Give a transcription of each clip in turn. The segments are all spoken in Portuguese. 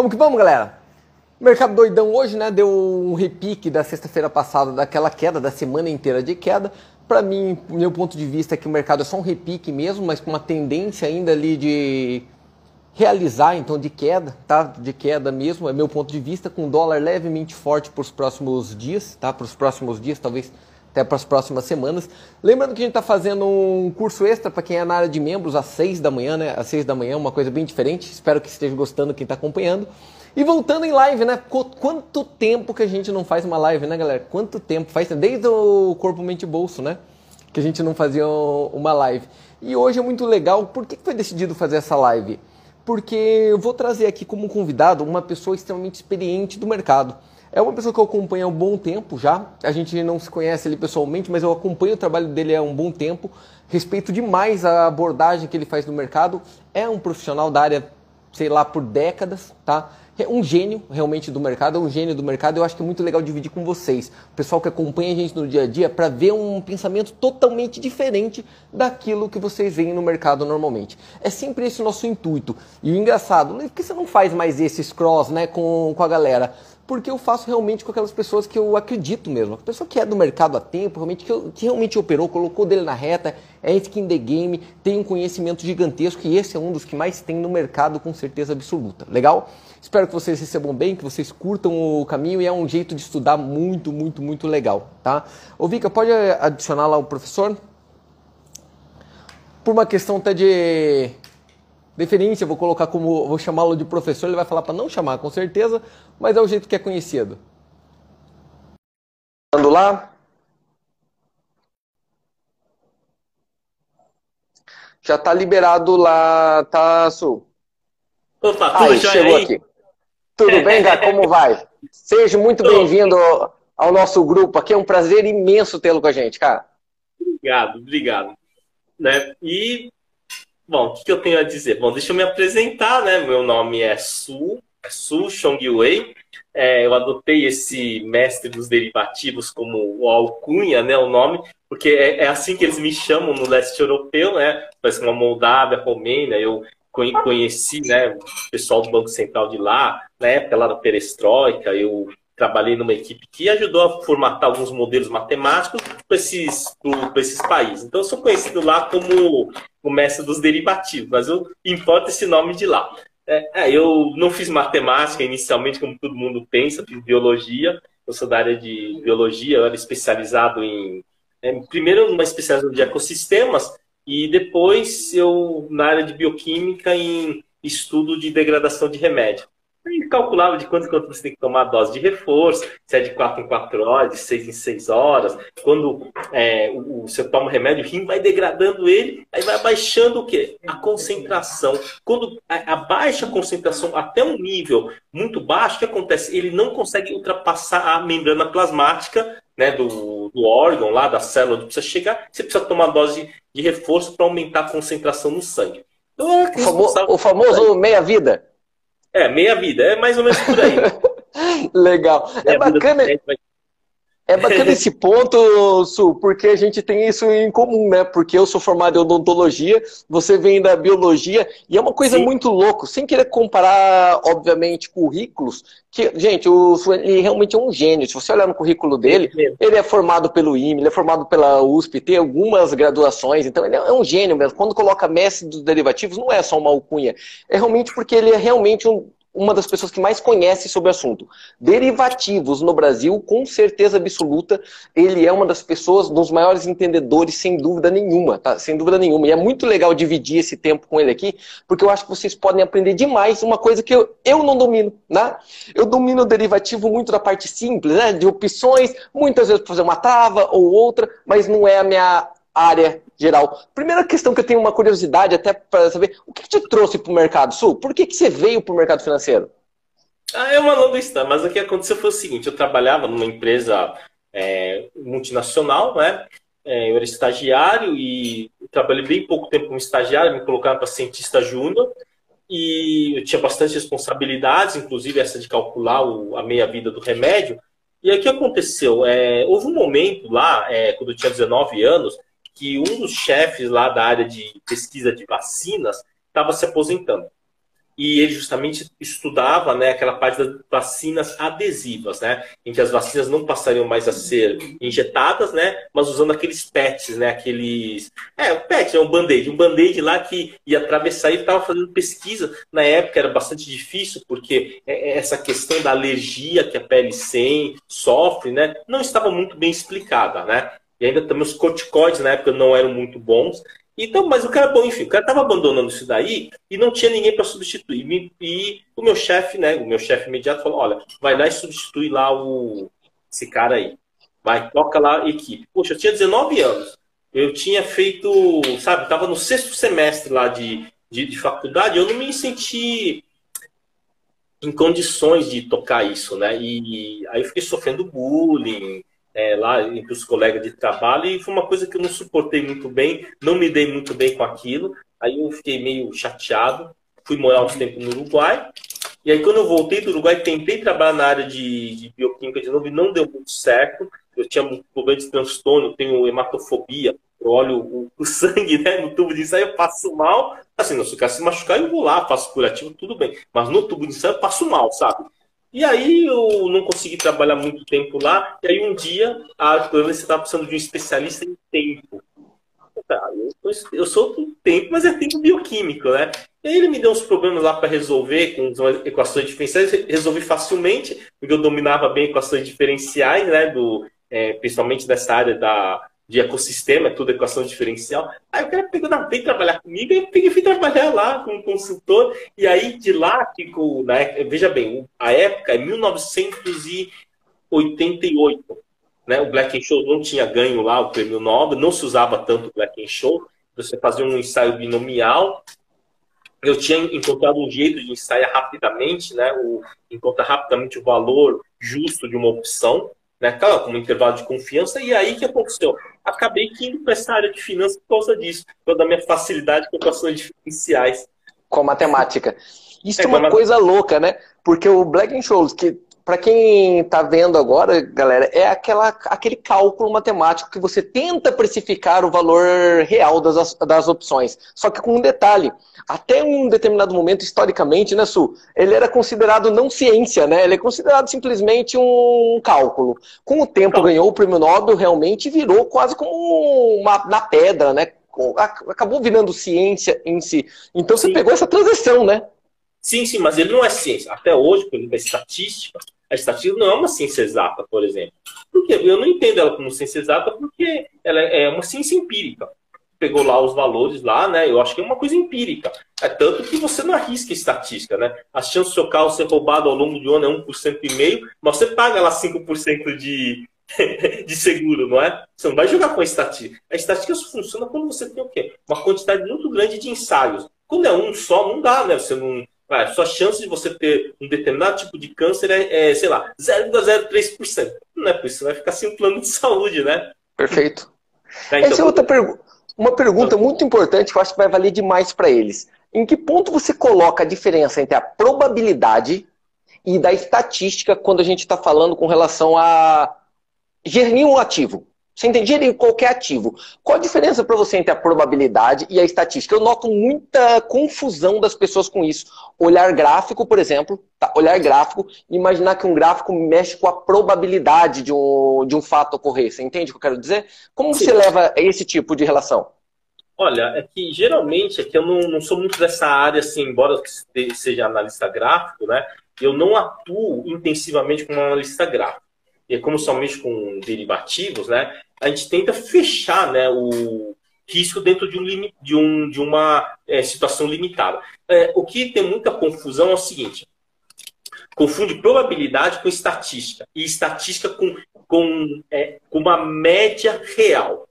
Vamos que vamos, galera. Mercado doidão hoje, né? Deu um repique da sexta-feira passada daquela queda, da semana inteira de queda. Para mim, meu ponto de vista é que o mercado é só um repique mesmo, mas com uma tendência ainda ali de realizar, então, de queda, tá? De queda mesmo, é meu ponto de vista, com dólar levemente forte para os próximos dias, tá? Para os próximos dias, talvez até para as próximas semanas. Lembrando que a gente está fazendo um curso extra para quem é na área de membros às 6 da manhã, né? Às 6 da manhã, uma coisa bem diferente. Espero que esteja gostando quem está acompanhando. E voltando em live, né? Quanto tempo que a gente não faz uma live, né, galera? Quanto tempo? Faz desde o Corpo Mente Bolso, né? Que a gente não fazia uma live. E hoje é muito legal. Por que foi decidido fazer essa live? Porque eu vou trazer aqui como convidado uma pessoa extremamente experiente do mercado. É uma pessoa que eu acompanho há um bom tempo já. A gente não se conhece ele pessoalmente, mas eu acompanho o trabalho dele há um bom tempo. Respeito demais a abordagem que ele faz no mercado. É um profissional da área, sei lá, por décadas, tá? É um gênio realmente do mercado, é um gênio do mercado. Eu acho que é muito legal dividir com vocês, o pessoal que acompanha a gente no dia a dia, para ver um pensamento totalmente diferente daquilo que vocês veem no mercado normalmente. É sempre esse o nosso intuito. E o engraçado, por que você não faz mais esses cross né, com, com a galera? Porque eu faço realmente com aquelas pessoas que eu acredito mesmo. A pessoa que é do mercado há tempo, realmente, que, que realmente operou, colocou dele na reta, é skin the game, tem um conhecimento gigantesco e esse é um dos que mais tem no mercado com certeza absoluta. Legal? Espero que vocês recebam bem, que vocês curtam o caminho e é um jeito de estudar muito, muito, muito legal, tá? Ô Vika, pode adicionar lá o professor? Por uma questão até de deferência, vou colocar como, vou chamá-lo de professor, ele vai falar para não chamar, com certeza, mas é o jeito que é conhecido. Ando lá. Já está liberado lá, tá, Sul? Opa, tudo aí, chegou aí? aqui. Tudo bem, Gá? Como vai? Seja muito bem-vindo ao nosso grupo aqui. É um prazer imenso tê-lo com a gente, cara. Obrigado, obrigado. Né? E Bom, o que, eu tenho a dizer? Bom, deixa eu me apresentar, né? Meu nome é Su, é Su Chongyuei. É, eu adotei esse mestre dos derivativos como alcunha, né? O nome, porque é, é assim que eles me chamam no leste europeu, né? Parece uma Moldávia, Romênia. Eu conheci, né? O pessoal do Banco Central de lá, na época lá da Perestroika. Eu trabalhei numa equipe que ajudou a formatar alguns modelos matemáticos para esses, esses países. Então, eu sou conhecido lá como mestre dos derivativos, mas eu importa esse nome de lá. É, é, eu não fiz matemática inicialmente, como todo mundo pensa, fiz biologia. Eu sou da área de biologia, eu era especializado em. É, primeiro, uma especialização de ecossistemas, e depois eu na área de bioquímica em estudo de degradação de remédio. Aí calculava de quanto quanto você tem que tomar a dose de reforço, se é de 4 em 4 horas, de 6 em 6 horas. Quando é, o, você toma o remédio, o rim vai degradando ele, aí vai baixando o quê? A concentração. Quando abaixa a concentração até um nível muito baixo, o que acontece? Ele não consegue ultrapassar a membrana plasmática né, do, do órgão, lá da célula onde precisa chegar. Você precisa tomar dose de reforço para aumentar a concentração no sangue. Então, é o, famoso, o famoso meia-vida. É, meia vida, é mais ou menos por aí. Legal. É bacana. É bacana esse ponto, Su, porque a gente tem isso em comum, né? Porque eu sou formado em odontologia, você vem da biologia, e é uma coisa Sim. muito louca, sem querer comparar, obviamente, currículos, que, gente, o Su, ele realmente é um gênio. Se você olhar no currículo dele, ele é formado pelo IME, ele é formado pela USP, tem algumas graduações, então ele é um gênio mesmo. Quando coloca mestre dos derivativos, não é só uma alcunha, é realmente porque ele é realmente um uma das pessoas que mais conhece sobre o assunto. Derivativos no Brasil, com certeza absoluta, ele é uma das pessoas, dos maiores entendedores, sem dúvida nenhuma, tá? Sem dúvida nenhuma. E é muito legal dividir esse tempo com ele aqui, porque eu acho que vocês podem aprender demais uma coisa que eu, eu não domino, né? Eu domino o derivativo muito da parte simples, né? De opções, muitas vezes fazer uma trava ou outra, mas não é a minha área geral. Primeira questão que eu tenho uma curiosidade até para saber, o que, te trouxe para o mercado sul? Por que, que você veio para o mercado financeiro? Ah, é uma longa história, mas o que aconteceu foi o seguinte, eu trabalhava numa empresa é, multinacional, né? É, eu era estagiário e trabalhei bem pouco tempo como estagiário, me colocaram para cientista júnior e eu tinha bastante responsabilidades, inclusive essa de calcular o, a meia-vida do remédio. E aí o que aconteceu? É, houve um momento lá, é, quando eu tinha 19 anos, que um dos chefes lá da área de pesquisa de vacinas estava se aposentando. e ele justamente estudava né, aquela parte das vacinas adesivas, né, em que as vacinas não passariam mais a ser injetadas, né, mas usando aqueles PETs, né, aqueles... É, o PET é um band-aid, um band-aid lá que ia atravessar e estava fazendo pesquisa. Na época era bastante difícil, porque é, é essa questão da alergia que a pele sem sofre, né, não estava muito bem explicada, né, e ainda também os corticoides na época não eram muito bons. Então, mas o cara, bom, enfim, o cara estava abandonando isso daí e não tinha ninguém para substituir. E, o meu chefe, né, o meu chefe imediato falou: olha, vai lá e substitui lá o, esse cara aí. Vai, toca lá a equipe. Poxa, eu tinha 19 anos. Eu tinha feito, sabe, estava no sexto semestre lá de, de, de faculdade, eu não me senti em condições de tocar isso, né? E aí eu fiquei sofrendo bullying, é, lá entre os colegas de trabalho e foi uma coisa que eu não suportei muito bem, não me dei muito bem com aquilo. Aí eu fiquei meio chateado, fui morar uns tempos no Uruguai. E aí quando eu voltei do Uruguai, tentei trabalhar na área de, de bioquímica de novo e não deu muito certo. Eu tinha um problema de transtorno, tenho hematofobia, eu olho o, o, sangue né, no tubo de ensaio, eu passo mal. Assim, não, se o cara se machucar, eu vou lá, faço curativo, tudo bem. Mas no tubo de ensaio eu passo mal, sabe? E aí eu não consegui trabalhar muito tempo lá. E aí um dia a você estava precisando de um especialista em tempo. Eu, eu sou do tempo, mas é tempo bioquímico, né? E aí ele me deu uns problemas lá para resolver com equações diferenciais. Resolvi facilmente, porque eu dominava bem equações diferenciais, né? Do, é, principalmente nessa área da, de ecossistema, é tudo equação diferencial. Aí o cara pegou na veio trabalhar comigo, e peguei fui trabalhar lá como consultor, e aí de lá ficou, né, veja bem, a época é 1988, né, o Black and Show não tinha ganho lá o prêmio Nobel, não se usava tanto o Black and Show, você fazia um ensaio binomial, eu tinha encontrado um jeito de ensaiar rapidamente, né, o, encontrar rapidamente o valor justo de uma opção, né? Claro, com um intervalo de confiança, e aí que aconteceu? Acabei indo para essa área de finanças por causa disso, por causa da minha facilidade com equações diferenciais. Com matemática. Isso é, é uma coisa louca, né? Porque o Black Scholes, que para quem está vendo agora, galera, é aquela, aquele cálculo matemático que você tenta precificar o valor real das, das opções. Só que com um detalhe, até um determinado momento, historicamente, né, Su, ele era considerado não ciência, né? Ele é considerado simplesmente um cálculo. Com o tempo então, ganhou o prêmio Nobel realmente virou quase como uma na pedra, né? Acabou virando ciência em si. Então você pegou essa transição, né? Sim, sim, mas ele não é ciência. Até hoje, por exemplo, a estatística, a estatística não é uma ciência exata, por exemplo. Porque eu não entendo ela como ciência exata porque ela é uma ciência empírica. Pegou lá os valores lá, né? Eu acho que é uma coisa empírica. É tanto que você não arrisca estatística, né? A chance do seu carro ser roubado ao longo do ano é 1% e meio, mas você paga lá 5% de, de seguro, não é? Você não vai jogar com a estatística. A estatística só funciona quando você tem o quê? Uma quantidade muito grande de ensaios. Quando é um só, não dá, né? Você não, Vai, sua chance de você ter um determinado tipo de câncer é, é sei lá, 0,03%. Não é por isso, você vai ficar sem plano de saúde, né? Perfeito. É, então, Essa é outra pergunta. Uma pergunta muito importante que eu acho que vai valer demais para eles. Em que ponto você coloca a diferença entre a probabilidade e da estatística quando a gente está falando com relação a gerir um ativo? Você entendia qualquer ativo. Qual a diferença para você entre a probabilidade e a estatística? Eu noto muita confusão das pessoas com isso. Olhar gráfico, por exemplo, tá? olhar gráfico e imaginar que um gráfico mexe com a probabilidade de um, de um fato ocorrer. Você entende o que eu quero dizer? Como Sim. você leva esse tipo de relação? Olha, é que geralmente é que eu não, não sou muito dessa área, assim, embora seja analista gráfico, né? Eu não atuo intensivamente como analista gráfico. E como somente com derivativos, né? a gente tenta fechar né, o risco dentro de, um, de, um, de uma é, situação limitada. É, o que tem muita confusão é o seguinte: confunde probabilidade com estatística, e estatística com, com, é, com uma média real.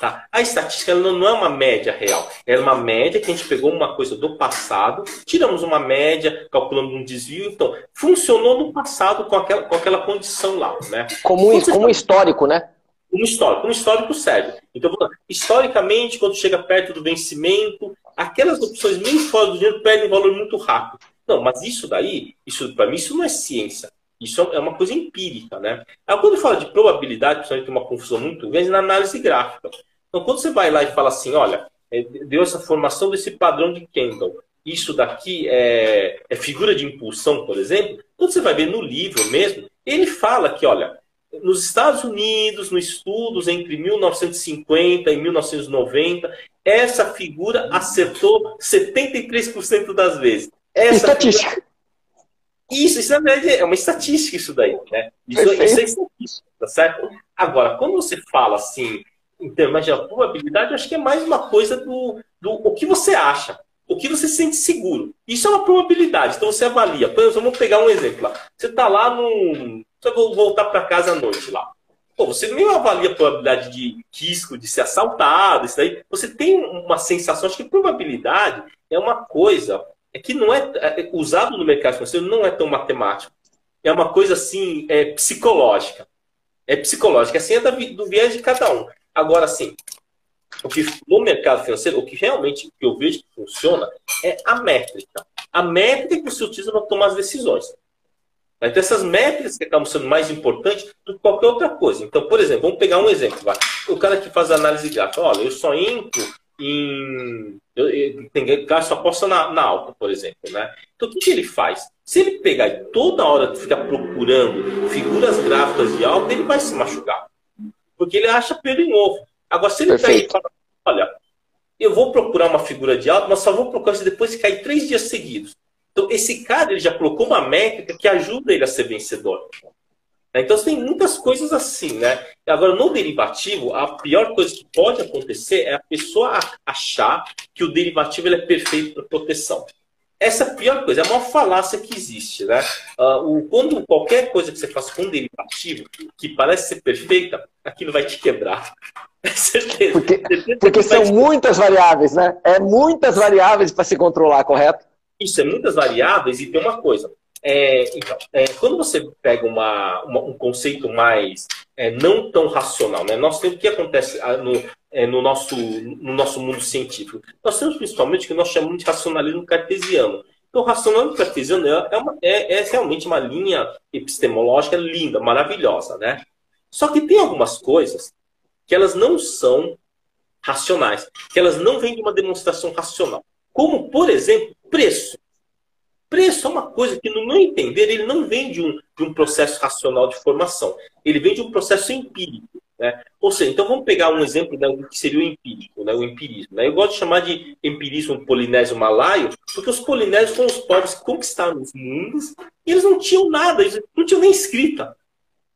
Tá? A estatística não é uma média real, é uma média que a gente pegou uma coisa do passado, tiramos uma média, calculando um desvio, então funcionou no passado com aquela, com aquela condição lá. Né? Como, como histórico, né? um histórico, um histórico sério. Então, historicamente, quando chega perto do vencimento, aquelas opções meio fora do dinheiro perdem valor muito rápido. Não, mas isso daí, isso para mim, isso não é ciência. Isso é uma coisa empírica, né? Aí, quando fala de probabilidade, principalmente tem uma confusão muito grande na análise gráfica. Então, quando você vai lá e fala assim, olha, é, deu essa formação desse padrão de Kendall, isso daqui é, é figura de impulsão, por exemplo, quando você vai ver no livro mesmo, ele fala que, olha, nos Estados Unidos, nos estudos entre 1950 e 1990, essa figura acertou 73% das vezes. Essa Estatística. Isso, isso na verdade é uma estatística isso daí, né? Isso, isso é estatística, tá certo? Agora, quando você fala assim, em termos de probabilidade, acho que é mais uma coisa do, do o que você acha, o que você se sente seguro. Isso é uma probabilidade, então você avalia. Por exemplo, vamos pegar um exemplo lá. Você está lá no. Você vai voltar para casa à noite lá. Pô, você nem avalia a probabilidade de risco de ser assaltado, isso daí. Você tem uma sensação, acho que probabilidade é uma coisa é que não é, é usado no mercado financeiro não é tão matemático. É uma coisa assim, é psicológica. É psicológica, assim é do viés de cada um. Agora, assim, o que no mercado financeiro, o que realmente eu vejo que funciona é a métrica. A métrica que você utiliza para tomar as decisões. Então, essas métricas que acabam sendo mais importantes do que qualquer outra coisa. Então, por exemplo, vamos pegar um exemplo. Vai. O cara que faz análise gráfica, olha, eu só entro em. Eu, eu, tem só aposta na, na alta, por exemplo. Né? Então, o que, que ele faz? Se ele pegar e toda hora ficar procurando figuras gráficas de alta, ele vai se machucar. Porque ele acha pelo em ovo. Agora, se ele e fala, olha, eu vou procurar uma figura de alta, mas só vou procurar se depois cair três dias seguidos. Então, esse cara ele já colocou uma métrica que ajuda ele a ser vencedor. Então, tem muitas coisas assim, né? Agora, no derivativo, a pior coisa que pode acontecer é a pessoa achar que o derivativo é perfeito para proteção. Essa é a pior coisa, é a maior falácia que existe, né? Uh, o, quando qualquer coisa que você faça com derivativo, que parece ser perfeita, aquilo vai te quebrar. É certeza. Porque, porque são te... muitas variáveis, né? É muitas variáveis para se controlar, correto? Isso, é muitas variáveis e tem uma coisa. É, então, é, quando você pega uma, uma, um conceito mais é, não tão racional, né? nós temos o que acontece ah, no, é, no, nosso, no nosso mundo científico. Nós temos principalmente o que nós chamamos de racionalismo cartesiano. Então, o racionalismo cartesiano é, é, uma, é, é realmente uma linha epistemológica linda, maravilhosa, né? Só que tem algumas coisas que elas não são racionais, que elas não vêm de uma demonstração racional. Como, por exemplo, preço. Preço é uma coisa que, no meu entender, ele não vem de um, de um processo racional de formação. Ele vem de um processo empírico. Né? Ou seja, então vamos pegar um exemplo né, do que seria o empírico, né, o empirismo. Né? Eu gosto de chamar de empirismo polinésio malaio, porque os polinésios foram os povos que conquistaram os mundos e eles não tinham nada, eles não tinham nem escrita.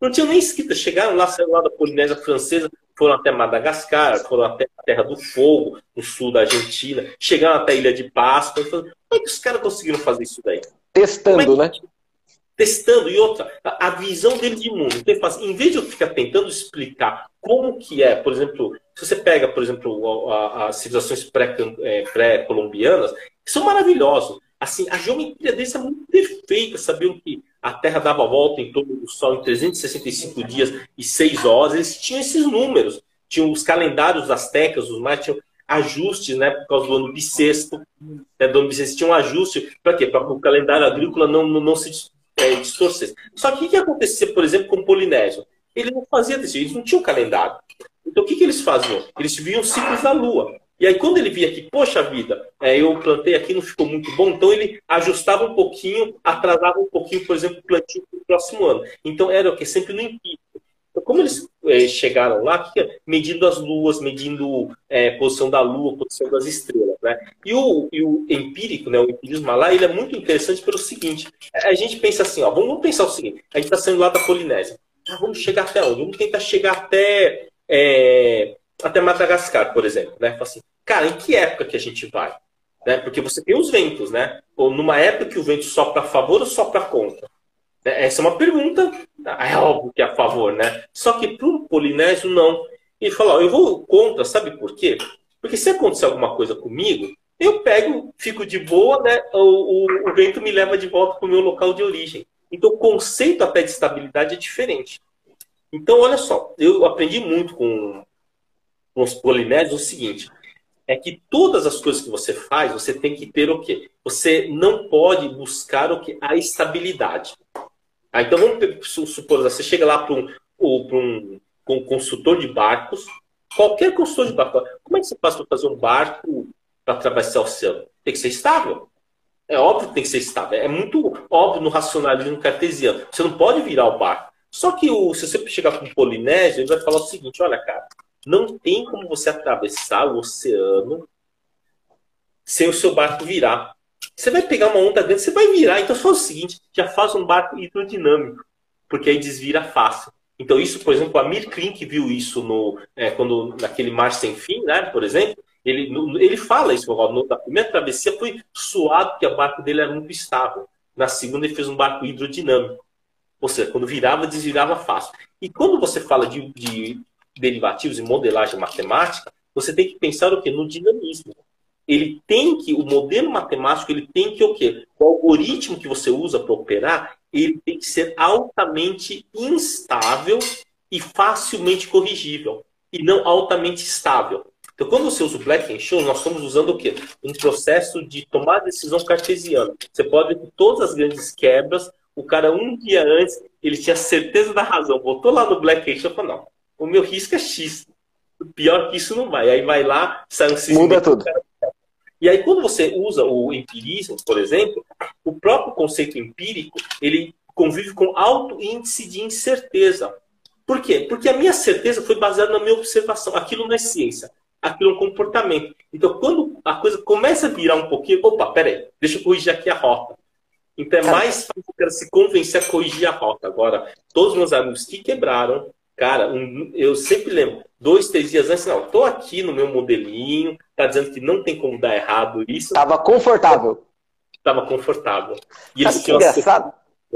Não tinham nem escrita. Chegaram lá, saíram lá da Polinésia Francesa, foram até Madagascar, foram até a Terra do Fogo, no sul da Argentina, chegaram até a Ilha de Páscoa. Como é que os caras conseguiram fazer isso daí? Testando, é né? Testando. E outra, a visão dele de mundo. Então, ele em vez de eu ficar tentando explicar como que é, por exemplo, se você pega, por exemplo, as civilizações é, pré-colombianas, são maravilhosos. Assim, a geometria deles é muito perfeita, sabiam que a Terra dava volta em torno do Sol em 365 dias e 6 horas, eles tinham esses números. Tinham os calendários astecas, os mais tinham ajustes, né, por causa do ano bissexto. Né, do ano bissexto tinha um ajuste, para quê? Para o calendário agrícola não, não, não se é, distorcesse. Só que o que acontecia, por exemplo, com o Polinésio? Ele não fazia desse jeito, eles não tinham calendário. Então o que, que eles faziam? Eles viam ciclos da Lua. E aí, quando ele via que, poxa vida, é, eu plantei aqui, não ficou muito bom, então ele ajustava um pouquinho, atrasava um pouquinho, por exemplo, o plantio para o próximo ano. Então era o que? Sempre no empírico. Então, como eles é, chegaram lá, é? medindo as luas, medindo é, posição da lua, posição das estrelas. Né? E, o, e o empírico, né, o empirismo lá, ele é muito interessante pelo seguinte: a gente pensa assim, ó, vamos pensar o seguinte: a gente está saindo lá da Polinésia. Ah, vamos chegar até onde? Vamos tentar chegar até. É, até Madagascar, por exemplo, né? Assim, cara, em que época que a gente vai? Né? Porque você tem os ventos, né? Ou numa época que o vento sopra a favor ou sopra contra? Né? Essa é uma pergunta, é óbvio que é a favor, né? Só que para o polinésio, não. Ele fala, ó, eu vou contra, sabe por quê? Porque se acontecer alguma coisa comigo, eu pego, fico de boa, né? O, o, o vento me leva de volta para o meu local de origem. Então o conceito até de estabilidade é diferente. Então, olha só, eu aprendi muito com com os polinésios o seguinte: é que todas as coisas que você faz, você tem que ter o quê? Você não pode buscar o quê? A estabilidade. Ah, então vamos supor, você chega lá para um, um, um consultor de barcos, qualquer consultor de barco, como é que você faz para fazer um barco para atravessar o oceano? Tem que ser estável. É óbvio que tem que ser estável. É muito óbvio no racionalismo cartesiano. Você não pode virar o barco. Só que o, se você chegar com o Polinésio, ele vai falar o seguinte: olha, cara, não tem como você atravessar o oceano sem o seu barco virar. Você vai pegar uma onda grande, você vai virar. Então faz o seguinte: já faz um barco hidrodinâmico, porque aí desvira fácil. Então, isso, por exemplo, a Mir Klink viu isso no, é, quando, naquele Mar Sem Fim, né, por exemplo. Ele, ele fala isso, no, na primeira travessia foi suado, porque o barco dele era muito estável. Na segunda, ele fez um barco hidrodinâmico. Ou seja, quando virava, desvirava fácil. E quando você fala de, de derivativos e modelagem matemática, você tem que pensar o quê? No dinamismo. Ele tem que, o modelo matemático, ele tem que o quê? O algoritmo que você usa para operar, ele tem que ser altamente instável e facilmente corrigível, e não altamente estável. Então, quando você usa o Black and Scholes, nós estamos usando o quê? Um processo de tomar decisão cartesiana. Você pode ver que todas as grandes quebras, o cara um dia antes, ele tinha certeza da razão, botou lá no Black and Scholes e falou, não, o meu risco é X. Pior que isso não vai. Aí vai lá, sai um Muda tudo. E aí, quando você usa o empirismo, por exemplo, o próprio conceito empírico, ele convive com alto índice de incerteza. Por quê? Porque a minha certeza foi baseada na minha observação. Aquilo não é ciência, aquilo é um comportamento. Então, quando a coisa começa a virar um pouquinho, opa, peraí, deixa eu corrigir aqui a rota. Então, é mais fácil se convencer a corrigir a rota. Agora, todos os meus amigos que quebraram, Cara, um, eu sempre lembro, dois, três dias antes, não, tô aqui no meu modelinho, tá dizendo que não tem como dar errado isso. Tava confortável. Tava confortável. E Sabe que engraçado?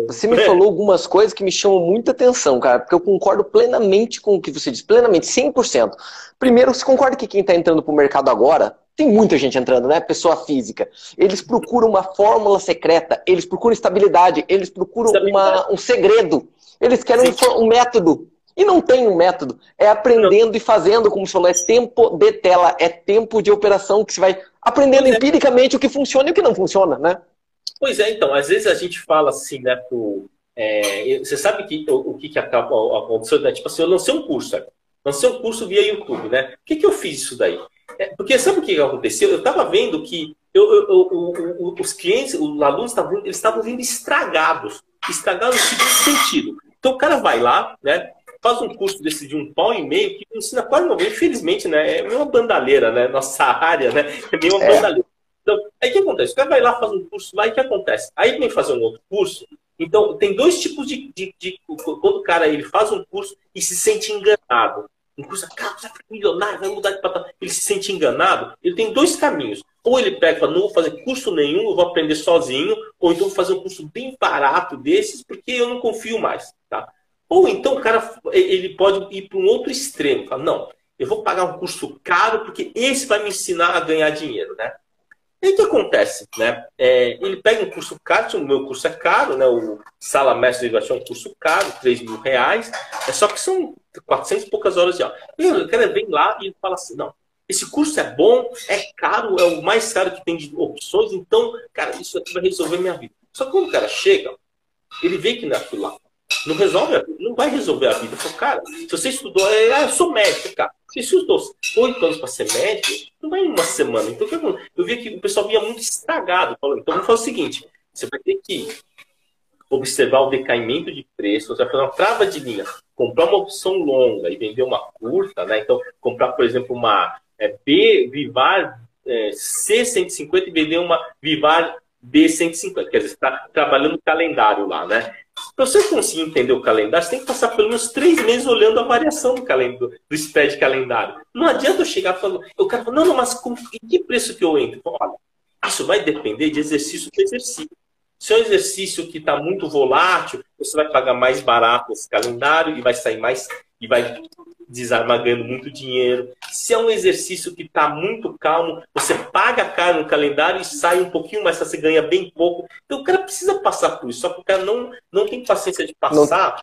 Você me falou algumas coisas que me chamam muita atenção, cara, porque eu concordo plenamente com o que você disse, plenamente, 100%. Primeiro, você concorda que quem está entrando para o mercado agora, tem muita gente entrando, né? Pessoa física. Eles procuram uma fórmula secreta, eles procuram estabilidade, eles procuram uma, um segredo, eles querem um método. E não tem um método. É aprendendo não. e fazendo, como você falou, é tempo de tela, é tempo de operação que você vai aprendendo é. empiricamente o que funciona e o que não funciona, né? Pois é, então, às vezes a gente fala assim, né, pro, é, você sabe que, o, o que, que acaba acontecendo, né? Tipo assim, eu lancei um curso, né? lancei um curso via YouTube, né? Por que, que eu fiz isso daí? É, porque sabe o que aconteceu? Eu estava vendo que eu, eu, eu, os clientes, os alunos estavam eles estavam vindo estragados. Estragados no seguinte sentido. Então o cara vai lá, né? Faz um curso desse de um pau e meio que ensina quase não. Infelizmente, né? É uma bandalheira, né? Nossa área, né? É meio uma é. bandalheira. Então, aí o que acontece? O cara vai lá, faz um curso lá e o que acontece? Aí vem fazer um outro curso. Então, tem dois tipos de, de, de, Quando o cara ele faz um curso e se sente enganado. Um curso, cara, você vai ficar milionário, vai mudar de patamar. Ele se sente enganado. Ele tem dois caminhos. Ou ele pega e fala, não vou fazer curso nenhum, eu vou aprender sozinho. Ou então vou fazer um curso bem barato desses, porque eu não confio mais. Tá? Ou então o cara ele pode ir para um outro extremo, fala, não, eu vou pagar um curso caro porque esse vai me ensinar a ganhar dinheiro, né? E o que acontece, né? É, ele pega um curso caro, o meu curso é caro, né? O Sala Mestre de é um curso caro, 3 mil reais, é só que são 400 e poucas horas de aula. E o cara vem lá e fala assim, não, esse curso é bom, é caro, é o mais caro que tem de opções, então, cara, isso aqui vai resolver minha vida. Só que quando o cara chega, ele vê que não é aquilo lá. Não resolve, não vai resolver a vida. Falo, cara, se você estudou, é, ah, eu sou médico, cara. Você estudou oito anos para ser médico, não vai em uma semana. Então, eu vi que o pessoal vinha muito estragado. Falando, então, vamos fazer o seguinte: você vai ter que observar o decaimento de preço, você vai fazer uma trava de linha, comprar uma opção longa e vender uma curta, né? Então, comprar, por exemplo, uma é, B Vivar é, C150 e vender uma Vivar B150. Quer dizer, você está trabalhando o calendário lá, né? Para você conseguir entender o calendário, você tem que passar pelo menos três meses olhando a variação do calendário, do spread calendário. Não adianta eu chegar falando, eu quero falar, não, não, mas com, que preço que eu entro? Olha, isso vai depender de exercício para exercício. Se é um exercício que está muito volátil, você vai pagar mais barato esse calendário e vai sair mais e vai desarmar ganhando muito dinheiro. Se é um exercício que está muito calmo, você paga caro no calendário e sai um pouquinho mais, você ganha bem pouco. Então o cara precisa passar por isso, só que o cara não, não tem paciência de passar.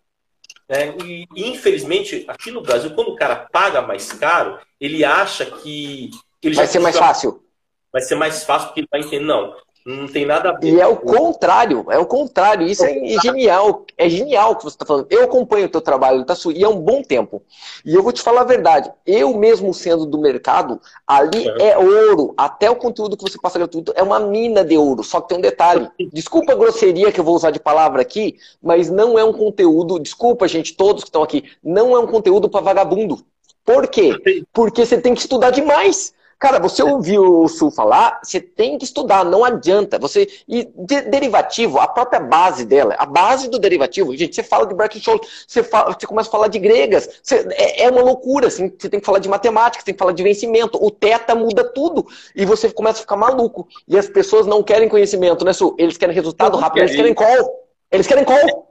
Né? E, e, infelizmente, aqui no Brasil, quando o cara paga mais caro, ele acha que. Ele vai ser mais fácil. Vai ser mais fácil porque ele vai entender. Não. Não tem nada a ver. E é o contrário, é o contrário. Isso é genial, é genial o que você está falando. Eu acompanho o teu trabalho, tá e é um bom tempo. E eu vou te falar a verdade. Eu mesmo sendo do mercado, ali é, é ouro. Até o conteúdo que você passa gratuito é uma mina de ouro. Só que tem um detalhe. Desculpa a grosseria que eu vou usar de palavra aqui, mas não é um conteúdo. Desculpa, gente, todos que estão aqui. Não é um conteúdo para vagabundo. Por quê? Porque você tem que estudar demais. Cara, você ouviu o Sul falar, você tem que estudar, não adianta. Você E de, derivativo, a própria base dela, a base do derivativo, gente, você fala de Birkenstock, você, fala, você começa a falar de gregas, você, é, é, uma loucura, assim, você tem que falar de matemática, você tem que falar de vencimento, o teta muda tudo, e você começa a ficar maluco. E as pessoas não querem conhecimento, né, Sul? Eles querem resultado rápido, eles querem call. Eles querem call.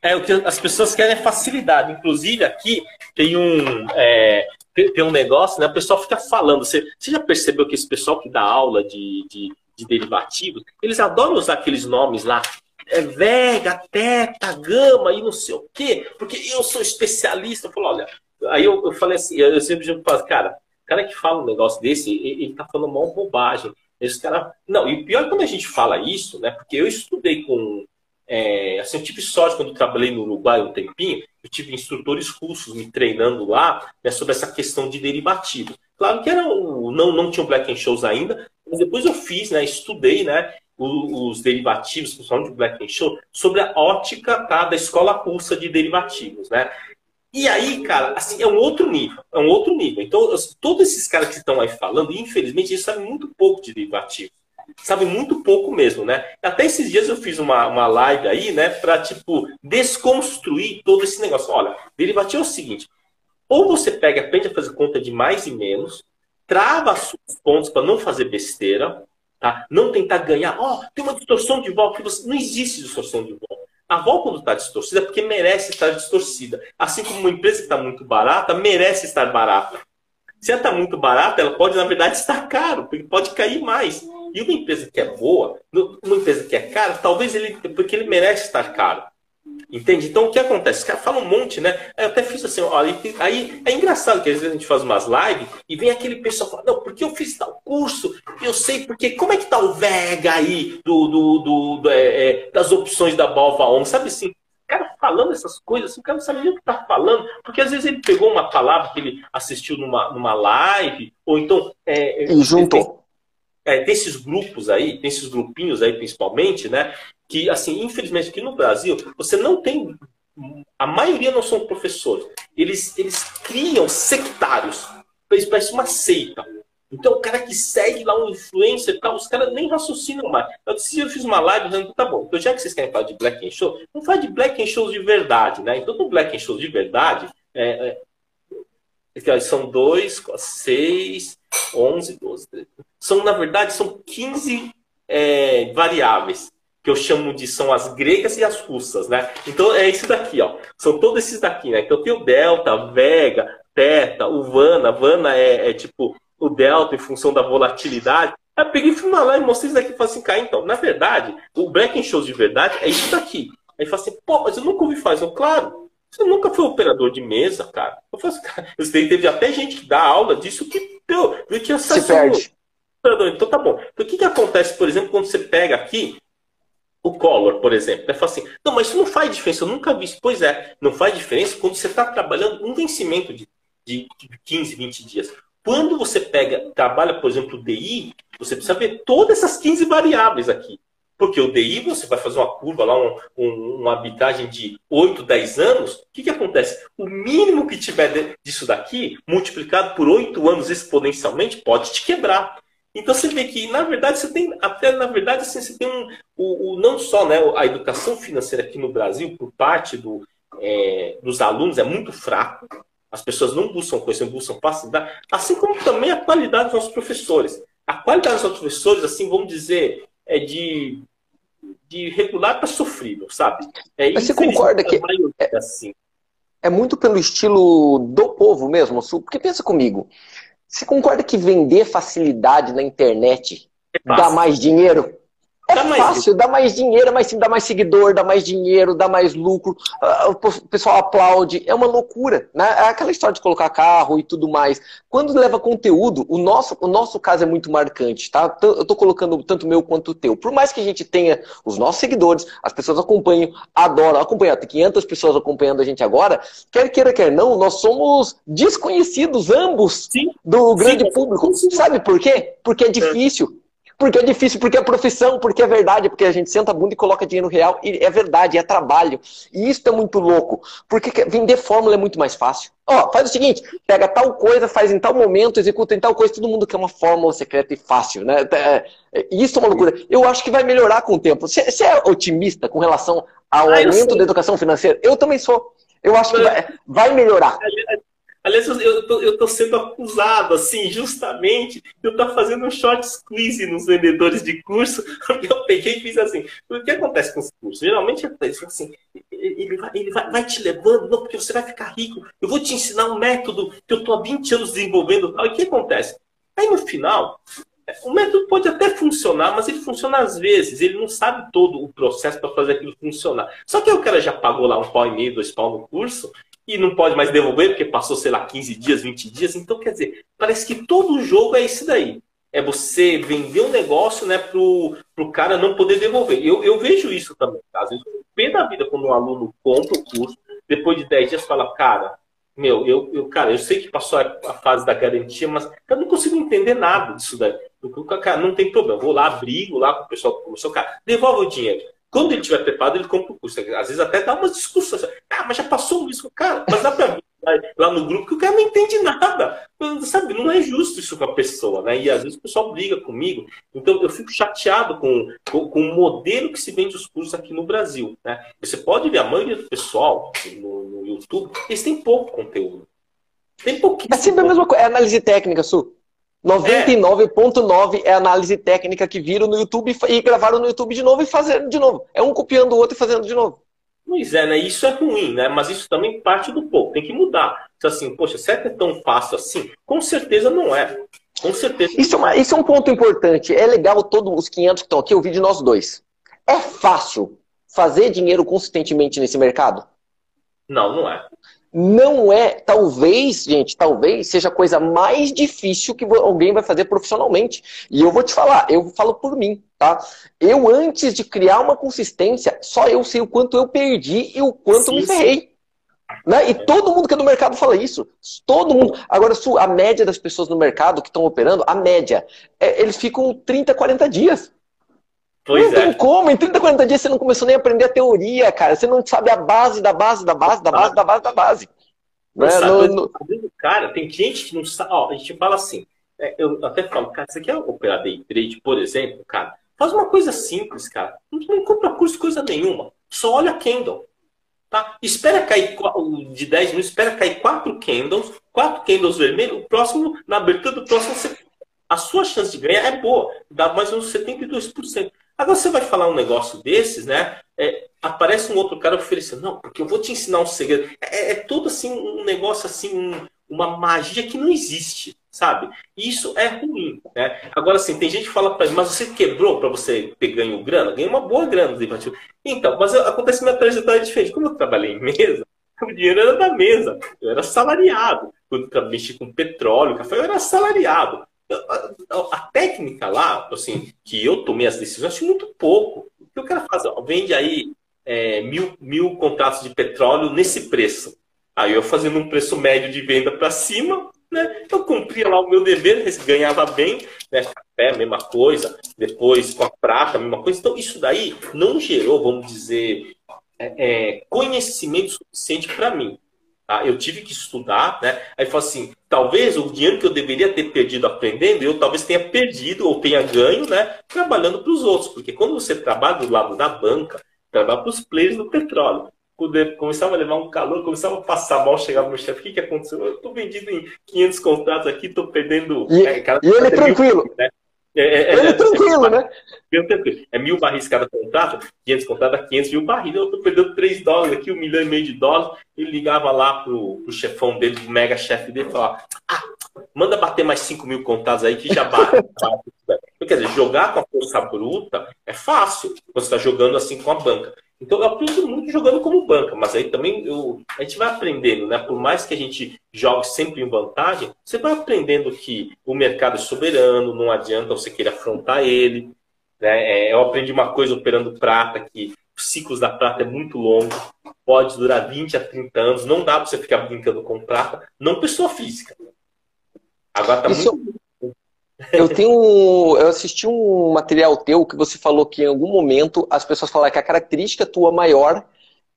É, o que as pessoas querem é facilidade. Inclusive, aqui tem um. É, tem um negócio, né? O pessoal fica falando. Você, você já percebeu que esse pessoal que dá aula de, de, de derivativos, eles adoram usar aqueles nomes lá. É vega, teta, gama e não sei o quê, porque eu sou especialista. Eu falo, olha, aí eu, eu falei assim, eu sempre digo, cara, o cara que fala um negócio desse, ele, ele tá falando uma bobagem. Esse cara. Não, e pior é quando a gente fala isso, né? Porque eu estudei com é, assim, eu tive sorte quando trabalhei no Uruguai um tempinho, eu tive instrutores russos me treinando lá né, sobre essa questão de derivativos. Claro que era um, não, não tinha um Black and Shows ainda, mas depois eu fiz, né, estudei né, os, os derivativos, principalmente o Black and Show, sobre a ótica tá, da escola russa de derivativos. Né? E aí, cara, assim, é um outro nível, é um outro nível. Então, todos esses caras que estão aí falando, infelizmente, eles sabem muito pouco de derivativos sabe muito pouco mesmo, né? Até esses dias eu fiz uma, uma live aí, né, para tipo desconstruir todo esse negócio. Olha, derivativo é o seguinte: ou você pega, aprende a fazer conta de mais e menos, trava os pontos para não fazer besteira, tá? Não tentar ganhar. Ó, oh, tem uma distorção de volta que você não existe distorção de volta. A volta quando está distorcida é porque merece estar distorcida. Assim como uma empresa que está muito barata merece estar barata. Se ela está muito barata, ela pode, na verdade, estar caro, porque pode cair mais. E uma empresa que é boa, uma empresa que é cara, talvez ele, porque ele merece estar caro. Entende? Então o que acontece? Os caras falam um monte, né? Eu até fiz assim, olha, aí é engraçado que às vezes a gente faz umas lives e vem aquele pessoal falando, não, porque eu fiz tal curso, eu sei porque, como é que tá o Vega aí do, do, do, do é, é, das opções da Balva On? Sabe assim, o cara falando essas coisas, assim, o cara não sabe nem o que tá falando, porque às vezes ele pegou uma palavra que ele assistiu numa, numa live, ou então. É, e juntou é, tem esses grupos aí, tem esses grupinhos aí principalmente, né? Que, assim, infelizmente aqui no Brasil, você não tem. A maioria não são professores. Eles, eles criam sectários. Eles parecem uma seita. Então, o cara que segue lá um influencer tal, os caras nem raciocinam mais. Eu, eu fiz uma live dizendo, tá bom, então já que vocês querem falar de Black and Show, não faz de Black and Shows de verdade, né? Então, no Black and Shows de verdade, é, é, são dois, seis, onze, doze, são, na verdade, são 15 é, variáveis que eu chamo de são as gregas e as russas, né? Então é isso daqui, ó. São todos esses daqui, né? Então tem o delta, vega, teta, o vana. Vana é, é tipo o delta em função da volatilidade. Eu peguei, fui lá e mostrei isso daqui e falei assim, cara, então, na verdade, o Black and Shows de verdade é isso daqui. Aí fala assim, pô, mas eu nunca ouvi fazer. Eu, claro, você nunca foi operador de mesa, cara. Eu falei assim, cara, teve até gente que dá aula disso que, deu, que Se perde. Então tá bom. Então, o que, que acontece, por exemplo, quando você pega aqui o Collor, por exemplo? Ele fala assim, não, mas isso não faz diferença, eu nunca vi isso. Pois é, não faz diferença quando você está trabalhando um vencimento de, de 15, 20 dias. Quando você pega, trabalha, por exemplo, o DI, você precisa ver todas essas 15 variáveis aqui. Porque o DI, você vai fazer uma curva lá, um, um, uma arbitragem de 8, 10 anos, o que, que acontece? O mínimo que tiver disso daqui, multiplicado por 8 anos exponencialmente, pode te quebrar. Então você vê que, na verdade, você tem, até na verdade, assim, você tem um, o, o, não só né, a educação financeira aqui no Brasil, por parte do, é, dos alunos, é muito fraco. As pessoas não buscam conhecimento, buscam facilidade, assim como também a qualidade dos nossos professores. A qualidade dos nossos professores, assim, vamos dizer, é de, de regular para sofrível, sabe? É, Mas você concorda que é, assim. é muito pelo estilo do povo mesmo? Porque pensa comigo, você concorda que vender facilidade na internet é dá mais dinheiro? É dá fácil, dá mais dinheiro, mas sim, dá mais seguidor, dá mais dinheiro, dá mais lucro, uh, o pessoal aplaude, é uma loucura, né? É aquela história de colocar carro e tudo mais. Quando leva conteúdo, o nosso, o nosso caso é muito marcante, tá? Eu tô colocando tanto o meu quanto o teu. Por mais que a gente tenha os nossos seguidores, as pessoas acompanham, adoram acompanhar, tem 500 pessoas acompanhando a gente agora, quer queira, quer não, nós somos desconhecidos ambos sim, do grande sim, público. Sim, Sabe por quê? Porque é difícil. Porque é difícil, porque é profissão, porque é verdade, porque a gente senta a bunda e coloca dinheiro real, e é verdade, é trabalho. E isso é muito louco, porque vender fórmula é muito mais fácil. Ó, faz o seguinte, pega tal coisa, faz em tal momento, executa em tal coisa, todo mundo quer uma fórmula secreta e fácil, né? É, é, isso é uma loucura. Eu acho que vai melhorar com o tempo. Você é otimista com relação ao ah, aumento da educação financeira? Eu também sou. Eu acho que vai, vai melhorar. Aliás, eu tô, eu tô sendo acusado, assim, justamente, de eu estar tá fazendo um short squeeze nos vendedores de curso. Eu peguei e fiz assim. O que acontece com os cursos? Geralmente é assim, ele, vai, ele vai, vai, te levando, não, porque você vai ficar rico. Eu vou te ensinar um método que eu tô há 20 anos desenvolvendo. E o que acontece? Aí no final, o método pode até funcionar, mas ele funciona às vezes. Ele não sabe todo o processo para fazer aquilo funcionar. Só que o cara já pagou lá um pau e meio, dois pau no curso, e não pode mais devolver porque passou, sei lá, 15 dias, 20 dias. Então, quer dizer, parece que todo jogo é esse daí. É você vender um negócio né, pro, pro cara não poder devolver. Eu, eu vejo isso também. Tá? Às vezes, bem da vida quando um aluno compra o curso, depois de 10 dias fala, cara, meu, eu, eu, cara, eu sei que passou a, a fase da garantia, mas eu não consigo entender nada disso daí. Cara, não tem problema. Vou lá, brigo lá com o pessoal que começou, cara, devolve o dinheiro. Quando ele estiver preparado, ele compra o curso. Às vezes até dá umas discussões. Ah, mas já passou isso. Cara, mas dá pra ver lá no grupo que o cara não entende nada. Sabe, não é justo isso com a pessoa, né? E às vezes o pessoal briga comigo. Então eu fico chateado com, com, com o modelo que se vende os cursos aqui no Brasil. Né? Você pode ver a maioria do pessoal no, no YouTube, eles têm pouco conteúdo. Tem pouquíssimo. É sempre a mesma coisa. É análise técnica, Su. 99,9 é. é análise técnica que viram no YouTube e gravaram no YouTube de novo e fazendo de novo. É um copiando o outro e fazendo de novo. Pois é, né? Isso é ruim, né? Mas isso também parte do povo. Tem que mudar. Então, assim, poxa, será que é tão fácil assim? Com certeza não é. Com certeza. Isso é, uma, isso é um ponto importante. É legal todos os 500 que estão aqui ouvir de nós dois. É fácil fazer dinheiro consistentemente nesse mercado? Não, não é não é, talvez, gente, talvez seja a coisa mais difícil que alguém vai fazer profissionalmente. E eu vou te falar, eu falo por mim, tá? Eu, antes de criar uma consistência, só eu sei o quanto eu perdi e o quanto sim, me ferrei. Né? E todo mundo que é do mercado fala isso. Todo mundo. Agora, a média das pessoas no mercado que estão operando, a média, é, eles ficam 30, 40 dias. Pois não é. tem como, em 30, 40 dias você não começou nem a aprender a teoria, cara. Você não sabe a base da base da base da base da base da base. Não né? sabe, no, no... Cara, tem gente que não sabe. Ó, a gente fala assim, é, eu até falo, cara, você quer operar day trade, por exemplo, cara? Faz uma coisa simples, cara. Não, não compra curso coisa nenhuma. Só olha candle. Tá? Espera cair de 10 minutos, espera cair quatro candles, quatro candles vermelhos, o próximo, na abertura do próximo, você, a sua chance de ganhar é boa, dá mais ou menos 72%. Agora você vai falar um negócio desses, né? É, aparece um outro cara oferecendo, não, porque eu vou te ensinar um segredo. É, é todo assim um negócio assim, um, uma magia que não existe, sabe? Isso é ruim, né? Agora assim, tem gente que fala para mim, mas você quebrou para você ter ganho grana? Ganhei uma boa grana do Então, mas acontece minha trajetória é diferente. Como eu trabalhei em mesa, o dinheiro era da mesa. Eu era salariado. Quando mexi com petróleo, café, eu era salariado a, técnica lá, assim, que eu tomei as decisões, acho muito pouco. O que o cara faz? Ó, vende aí é, mil, mil contratos de petróleo nesse preço. Aí eu fazendo um preço médio de venda para cima, né? Eu cumpria lá o meu dever, ganhava bem, né? Café, mesma coisa, depois com a prata, mesma coisa. Então, isso daí não gerou, vamos dizer, é, é, conhecimento suficiente para mim. Tá? Eu tive que estudar, né? Aí falou assim, talvez o dinheiro que eu deveria ter perdido aprendendo, eu talvez tenha perdido ou tenha ganho, né? Trabalhando para os outros. Porque quando você trabalha do lado da banca, trabalha para os players do petróleo. Começava a levar um calor, começava a passar mal, chegava no chefe, o que, que aconteceu? Eu estou vendido em 500 contratos aqui, estou perdendo... E, é, e ele tranquilo. Mil, né? É, é, é, ele é, tranquilo, né? tranquilo. É mil barris cada contrato, 500 contratos, 500 mil barris. Eu tô perdendo 3 dólares aqui, um milhão e meio de dólares. Ele ligava lá pro, pro chefão dele, pro mega chefe dele, e falava: ah, manda bater mais 5 mil contratos aí que já bate. quer dizer, jogar com a força bruta é fácil. Você está jogando assim com a banca. Então eu aprendo muito jogando como banca, mas aí também eu, a gente vai aprendendo, né? Por mais que a gente jogue sempre em vantagem, você vai aprendendo que o mercado é soberano, não adianta você querer afrontar ele. Né? É, eu aprendi uma coisa operando prata, que os ciclos da prata é muito longo, pode durar 20 a 30 anos, não dá para você ficar brincando com prata, não pessoa física. Agora tá Isso... muito eu tenho. Eu assisti um material teu que você falou que em algum momento as pessoas falaram que a característica tua maior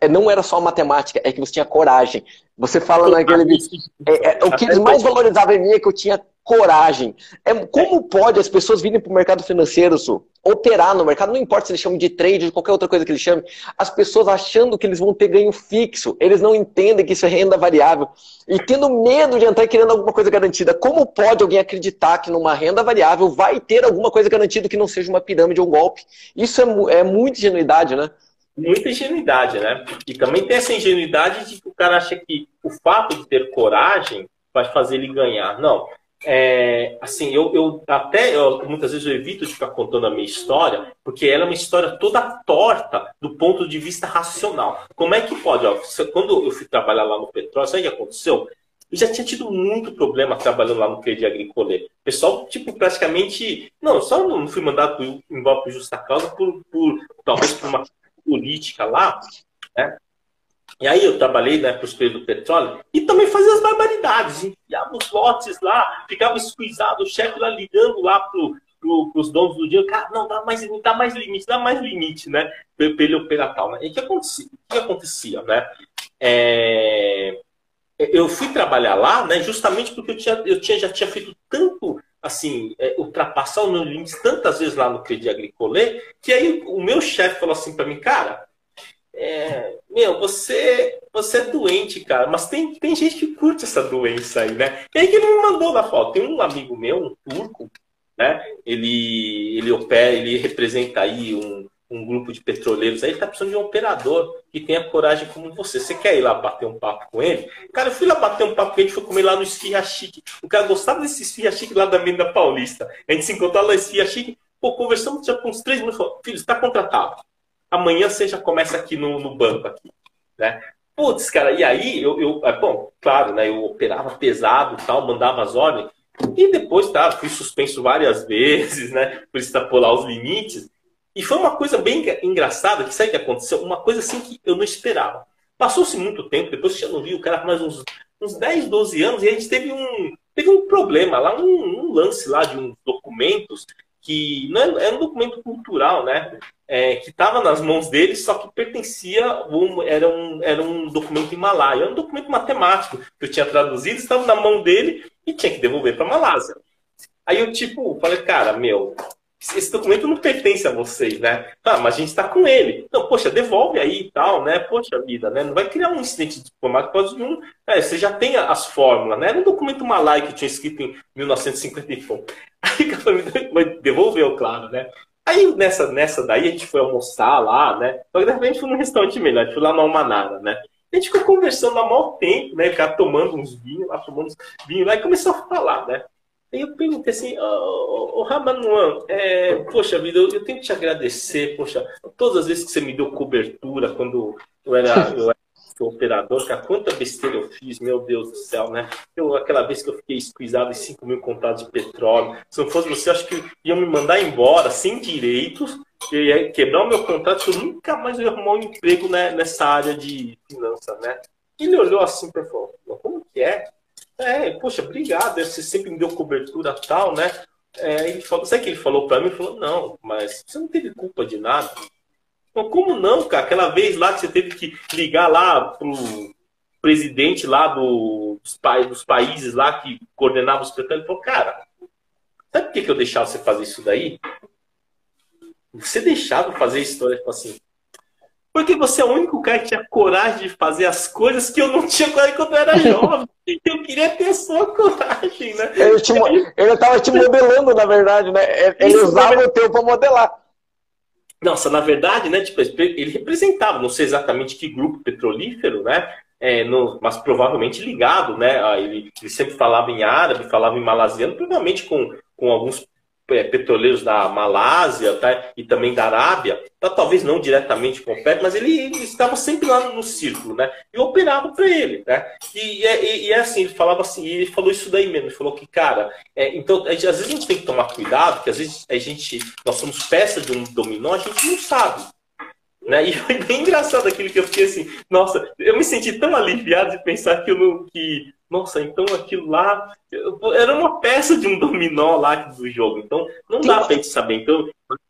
não era só matemática, é que você tinha coragem. Você fala naquele. É, é, o que eles mais valorizavam em mim é que eu tinha coragem. É, como pode as pessoas virem para o mercado financeiro, Su, operar no mercado, não importa se eles chamam de trade ou de qualquer outra coisa que eles chamem, as pessoas achando que eles vão ter ganho fixo, eles não entendem que isso é renda variável e tendo medo de entrar querendo alguma coisa garantida. Como pode alguém acreditar que numa renda variável vai ter alguma coisa garantida que não seja uma pirâmide ou um golpe? Isso é, é muita ingenuidade, né? Muita ingenuidade, né? E também tem essa ingenuidade de que o cara acha que o fato de ter coragem vai fazer ele ganhar. Não é, assim, eu, eu até eu, muitas vezes eu evito de ficar contando a minha história, porque ela é uma história toda torta do ponto de vista racional. Como é que pode? Ó, quando eu fui trabalhar lá no petróleo, sabe o que aconteceu? Eu já tinha tido muito problema trabalhando lá no Crédit Agricole. Pessoal, tipo, praticamente. Não, só não fui mandado embora por justa causa, por, por talvez por uma política lá, né? E aí eu trabalhei né, para os preços do petróleo e também fazia as barbaridades. Enfiava os lotes lá, ficava esquisado, o chefe lá ligando lá para pro, os donos do dia, cara, não, dá mais, dá mais limite, dá mais limite, né? Para ele operar tal. Né? E o que acontecia? O que acontecia, né? É... Eu fui trabalhar lá, né, justamente porque eu, tinha, eu tinha, já tinha feito tanto, assim, é, ultrapassar o meu limite tantas vezes lá no Crédit Agricole, que aí o meu chefe falou assim para mim, cara, é, meu, você, você é doente, cara, mas tem, tem gente que curte essa doença aí, né? E aí que ele me mandou na foto. Tem um amigo meu, um turco, né? Ele, ele opera, ele representa aí um, um grupo de petroleiros aí, ele tá precisando de um operador que tenha coragem como você. Você quer ir lá bater um papo com ele? Cara, eu fui lá bater um papo com ele, foi comer lá no Esfirra Chique. O cara gostava desse Esfirra Chique lá da Menina Paulista. A gente se encontrou lá no Esfirra Chique, pô, conversamos já com uns três minutos, falou, filho, você tá contratado amanhã você já começa aqui no, no banco aqui, né? Putz, cara, e aí eu, eu, é, bom, claro, né? Eu operava pesado, tal, mandava as ordens e depois, tá, fui suspenso várias vezes, né? Por extrapolar os limites. E foi uma coisa bem engraçada que sabe o que aconteceu? Uma coisa assim que eu não esperava. Passou-se muito tempo, depois eu não vi o cara mais uns, uns 10, 12 anos, e a gente teve um, teve um problema lá, um, um lance lá de uns documentos que não era, é, um documento cultural, né? É, que estava nas mãos dele, só que pertencia, um, era, um, era um documento em Malaya, era um documento matemático que eu tinha traduzido, estava na mão dele e tinha que devolver para Malásia. Aí eu, tipo, falei, cara, meu, esse documento não pertence a vocês, né? Tá, mas a gente está com ele. Então, poxa, devolve aí e tal, né? Poxa vida, né? Não vai criar um incidente diplomático por um. É, você já tem as fórmulas, né? Era um documento malai que tinha escrito em 1954. Aí o cara devolveu, claro, né? Aí nessa, nessa daí a gente foi almoçar lá, né? Só que de repente foi num restaurante melhor, a gente foi lá no Almanara, né? A gente ficou conversando há maior tempo, né? O cara tomando uns vinhos lá, tomando uns vinhos lá e começou a falar, né? Aí eu perguntei assim, ô oh, oh, Ramanuan, é, poxa vida, eu, eu, tenho que te agradecer, poxa, todas as vezes que você me deu cobertura quando eu era, eu era operador, cara, quanta besteira eu fiz, meu Deus do céu, né? Eu, aquela vez que eu fiquei esquisado em 5 mil contratos de petróleo, se não fosse você, acho que iam me mandar embora sem direitos, ia quebrar o meu contrato, eu nunca mais ia arrumar um emprego né, nessa área de finanças, né? E ele olhou assim para falou, como que é? É, poxa, obrigado, você sempre me deu cobertura tal, né? É, ele falou, sabe o que ele falou para mim? Ele falou, não, mas você não teve culpa de nada. Como não, cara? Aquela vez lá que você teve que ligar lá pro presidente lá do, dos, pa dos países lá que coordenava os petróleos, ele falou, cara, sabe por que, que eu deixava você fazer isso daí? Você deixava fazer história, tipo assim, porque você é o único cara que tinha coragem de fazer as coisas que eu não tinha coragem quando eu era jovem. eu queria ter sua coragem, né? Ele, te, ele tava te modelando, na verdade, né? Ele Isso, usava o teu para modelar. Nossa, na verdade, né? Tipo, ele representava, não sei exatamente que grupo petrolífero, né? É, no, mas provavelmente ligado, né? Ele, ele, sempre falava em árabe, falava em malasiano, provavelmente com, com alguns é, petroleiros da Malásia tá? e também da Arábia, tá? talvez não diretamente com o PET, mas ele, ele, estava sempre lá no círculo, né? E operava para ele, né? E, e, e, é assim, ele falava assim, ele falou isso daí mesmo, ele falou que, cara, é, então, às vezes a gente tem que tomar cuidado, que às vezes a gente, nós somos peça de um dominó, a gente não sabe. Né? E foi bem engraçado aquilo que eu fiquei assim, nossa, eu me senti tão aliviado de pensar que, eu não, que nossa, então aquilo lá era uma peça de um dominó lá do jogo. Então não tem dá uma... pra gente saber. Então...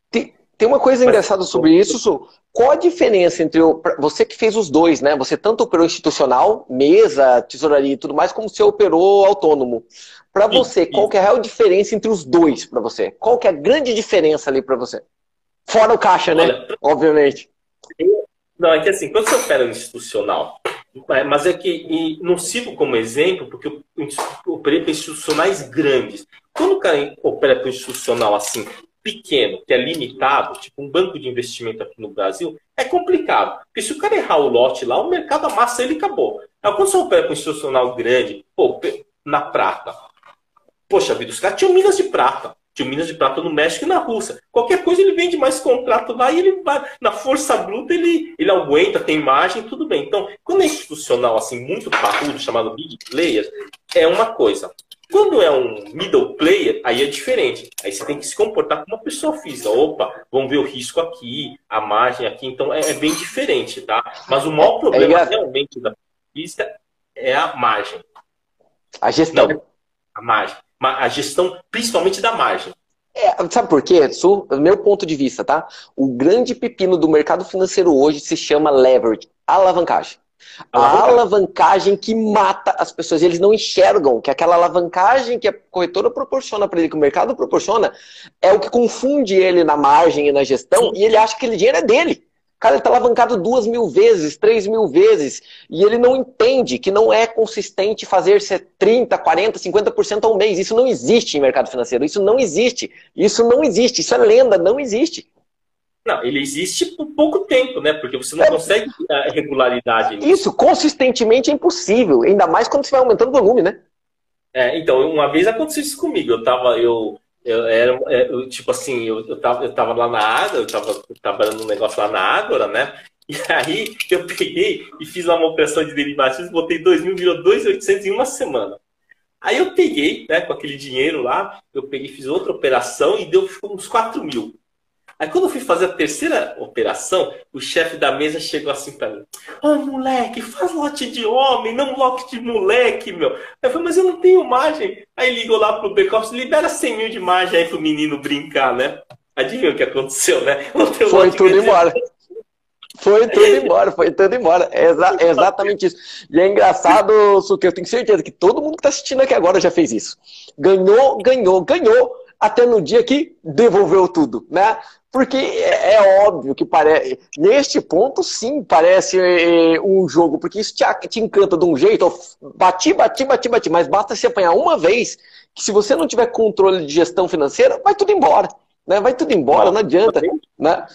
Tem, tem uma coisa Mas... engraçada sobre isso, Su. Qual a diferença entre o, você que fez os dois, né? Você tanto operou institucional, mesa, tesouraria e tudo mais, como você operou autônomo. Para você, qual que é a real diferença entre os dois para você? Qual que é a grande diferença ali para você? Fora o caixa, né? Olha, Obviamente. Não, é que assim, quando você opera no institucional, mas é que não sirvo como exemplo, porque eu operei para institucionais grandes. Quando o cara opera para um institucional assim, pequeno, que é limitado, tipo um banco de investimento aqui no Brasil, é complicado. Porque se o cara errar o lote lá, o mercado amassa ele e acabou. Agora, quando você opera para um institucional grande, pô, na prata, poxa vida, os caras tinham minas de prata de Minas de Prata no México e na Rússia. Qualquer coisa ele vende mais contrato lá e ele vai, na força bruta ele, ele aguenta, tem margem, tudo bem. Então, quando é institucional assim, muito parrudo, chamado big player, é uma coisa. Quando é um middle player, aí é diferente. Aí você tem que se comportar como uma pessoa física. Opa, vamos ver o risco aqui, a margem aqui. Então é, é bem diferente, tá? Mas o maior problema é, realmente da física é a margem. A gestão. Não, a margem a gestão principalmente da margem. É, sabe por quê? Do meu ponto de vista, tá? O grande pepino do mercado financeiro hoje se chama leverage, alavancagem. A alavancagem que mata as pessoas. Eles não enxergam que aquela alavancagem que a corretora proporciona para ele, que o mercado proporciona, é o que confunde ele na margem e na gestão, Sim. e ele acha que aquele dinheiro é dele cara está alavancado duas mil vezes, três mil vezes, e ele não entende que não é consistente fazer 30, 40, 50% ao mês. Isso não existe em mercado financeiro. Isso não existe. Isso não existe. Isso é lenda, não existe. Não, ele existe por pouco tempo, né? Porque você não é, consegue regularidade. Nisso. Isso, consistentemente é impossível, ainda mais quando você vai aumentando o volume, né? É, então, uma vez aconteceu isso comigo. Eu tava, eu, eu era, é, eu, tipo assim, eu, eu, tava, eu tava lá na Ágora, eu tava trabalhando um negócio lá na Ágora, né? E aí eu peguei e fiz uma operação de derivativos, botei 2 mil, virou 2.800 em uma semana. Aí eu peguei, né, com aquele dinheiro lá, eu peguei, fiz outra operação e deu uns 4 mil. Aí quando eu fui fazer a terceira operação, o chefe da mesa chegou assim para mim: Ô oh, moleque, faz lote de homem, não lote de moleque, meu. Aí eu falei, mas eu não tenho margem. Aí ligou lá pro back libera 100 mil de margem aí pro menino brincar, né? Adivinha o que aconteceu, né? Foi tudo embora. Foi tudo embora, foi tudo embora. É exa exatamente isso. E é engraçado, Suque, eu tenho certeza que todo mundo que está assistindo aqui agora já fez isso. Ganhou, ganhou, ganhou, até no dia que devolveu tudo, né? Porque é, é, óbvio que parece. Neste ponto, sim, parece é, um jogo, porque isso te, te encanta de um jeito. Bati, bati, bati, bati, mas basta se apanhar uma vez, que se você não tiver controle de gestão financeira, vai tudo embora. Né? Vai tudo embora, não adianta. Né?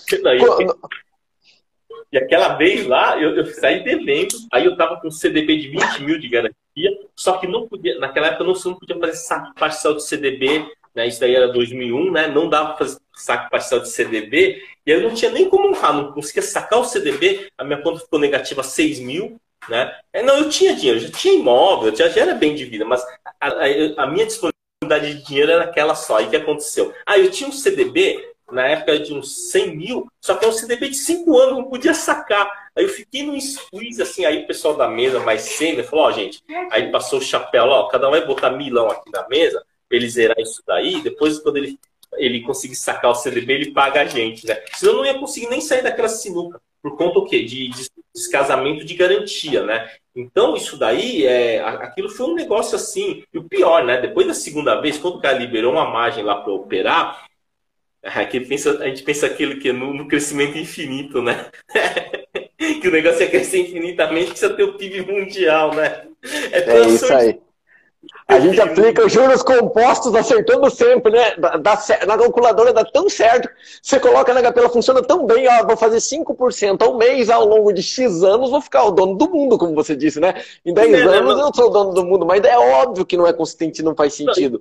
E aquela vez lá, eu, eu saí devendo, aí eu tava com um CDB de 20 mil de garantia, só que não podia, naquela época não, não podia fazer saque parcial de CDB né? Isso daí era 2001, né? Não dava para saque parcial de CDB, e eu não tinha nem como honrar, não conseguia sacar o CDB, a minha conta ficou negativa 6 mil, né? É, não, eu tinha dinheiro, já tinha imóvel, já, já era bem de vida, mas a, a, a minha disponibilidade de dinheiro era aquela só. E o que aconteceu? Ah, eu tinha um CDB, na época de uns 100 mil, só que é um CDB de 5 anos, não podia sacar. Aí eu fiquei num squeeze, assim, aí o pessoal da mesa mais sênior falou, ó, oh, gente, aí passou o chapéu, ó, cada um vai botar milão aqui na mesa, ele zerar isso daí, depois quando ele, ele conseguir sacar o CDB, ele paga a gente, né? Senão eu não ia conseguir nem sair daquela sinuca, por conta o quê? De, de descasamento de garantia, né? Então, isso daí, é, aquilo foi um negócio assim. E o pior, né? Depois da segunda vez, quando o cara liberou uma margem lá para operar, aqui pensa, a gente pensa aquilo que é no, no crescimento infinito, né? que o negócio é crescer infinitamente, precisa ter o PIB mundial, né? É, é isso aí. A gente aplica os juros compostos acertando sempre, né? Dá, na calculadora dá tão certo. Você coloca na ela funciona tão bem, ó, vou fazer 5% ao mês ao longo de X anos, vou ficar o dono do mundo, como você disse, né? Em 10 é, anos né, eu sou o dono do mundo, mas é óbvio que não é consistente, não faz sentido.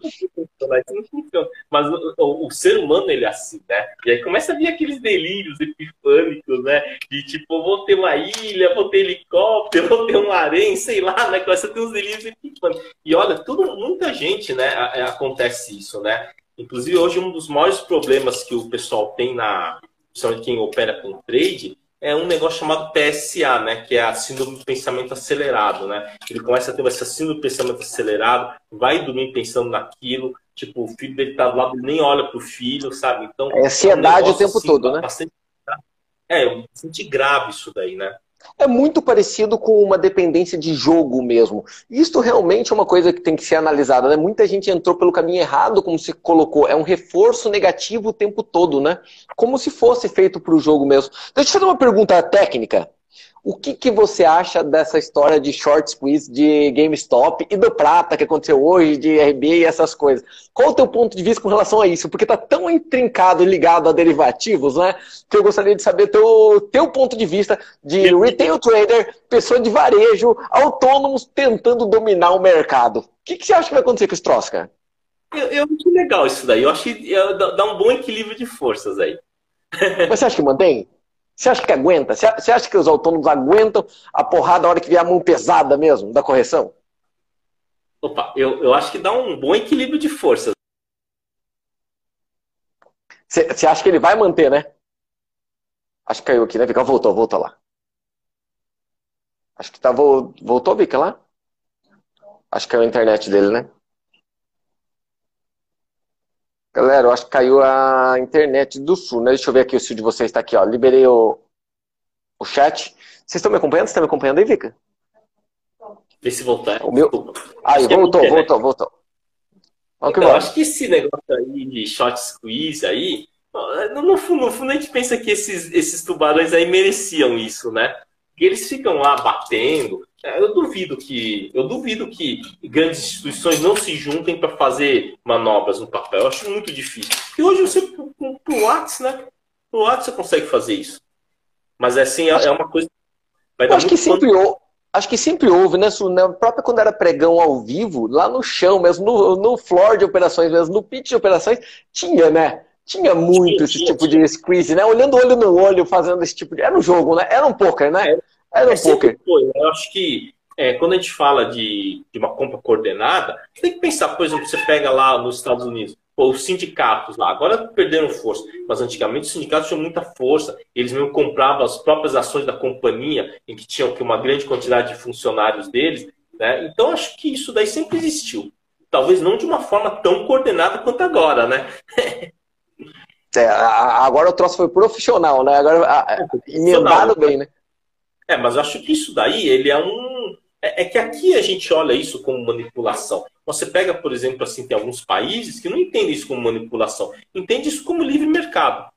Não, mas o, o, o, ser humano, ele é assim, né? E aí começa a vir aqueles delírios epifânicos, né? De tipo, vou ter uma ilha, vou ter helicóptero, vou ter um harém, sei lá, né? Começa a ter uns delírios epifânicos. E olha, tudo tudo, muita gente, né, é, acontece isso, né? Inclusive, hoje, um dos maiores problemas que o pessoal tem na. Principalmente quem opera com trade, é um negócio chamado PSA, né? Que é a síndrome do pensamento acelerado, né? Ele começa a ter essa síndrome do pensamento acelerado, vai dormir pensando naquilo, tipo, o filho dele tá do lado, nem olha pro filho, sabe? Então. É ansiedade é um o tempo assim, todo, né? Bastante... É, bastante grave isso daí, né? É muito parecido com uma dependência de jogo mesmo. Isso realmente é uma coisa que tem que ser analisada. Né? Muita gente entrou pelo caminho errado, como se colocou. É um reforço negativo o tempo todo, né? Como se fosse feito para o jogo mesmo. Deixa eu fazer uma pergunta técnica. O que, que você acha dessa história de short squeeze de GameStop e do Prata que aconteceu hoje, de RB e essas coisas? Qual o teu ponto de vista com relação a isso? Porque está tão intrincado e ligado a derivativos, né? Que eu gostaria de saber teu, teu ponto de vista de retail trader, pessoa de varejo, autônomos tentando dominar o mercado. O que, que você acha que vai acontecer com esse troço, cara? Eu, eu acho legal isso daí. Eu acho que dá um bom equilíbrio de forças aí. Mas você acha que mantém? Você acha que aguenta? Você acha que os autônomos aguentam a porrada na hora que vier a mão pesada mesmo, da correção? Opa, eu, eu acho que dá um bom equilíbrio de forças. Você acha que ele vai manter, né? Acho que caiu aqui, né, Vika? Voltou, voltou lá. Acho que tá, voltou, Vika, lá? Acho que caiu a internet dele, né? Galera, eu acho que caiu a internet do sul, né? Deixa eu ver aqui o sul de vocês está aqui, ó. Liberei o, o chat. Vocês estão me acompanhando? Você está me acompanhando aí, Vika? Vê se voltar. O meu... Aí, voltou, é voltou, voltou. Vamos então, acho que esse negócio aí de short squeeze aí, no fundo, no fundo a gente pensa que esses, esses tubarões aí mereciam isso, né? E eles ficam lá batendo, é, eu duvido que eu duvido que grandes instituições não se juntem para fazer manobras no papel. Eu acho muito difícil. E hoje você pro WhatsApp, né? Pro WhatsApp você consegue fazer isso. Mas é assim, é, é uma coisa. Vai acho que sempre houve, acho que sempre houve, né? Na própria quando era pregão ao vivo, lá no chão mesmo, no, no floor de operações mesmo, no pitch de operações, tinha, né? Tinha muito esse tipo de squeeze, né? Olhando olho no olho, fazendo esse tipo de. Era um jogo, né? Era um poker, né? Era um é poker. Foi. Eu acho que é, quando a gente fala de, de uma compra coordenada, você tem que pensar, por exemplo, você pega lá nos Estados Unidos, pô, os sindicatos lá, agora perderam força, mas antigamente os sindicatos tinham muita força, eles mesmo compravam as próprias ações da companhia, em que tinham uma grande quantidade de funcionários deles, né? Então acho que isso daí sempre existiu. Talvez não de uma forma tão coordenada quanto agora, né? é, agora o troço foi profissional, né? Agora emendado bem, né? É, mas eu acho que isso daí, ele é um. É, é, que aqui a gente olha isso como manipulação. Você pega, por exemplo, assim, tem alguns países que não entendem isso como manipulação, entende isso como livre mercado.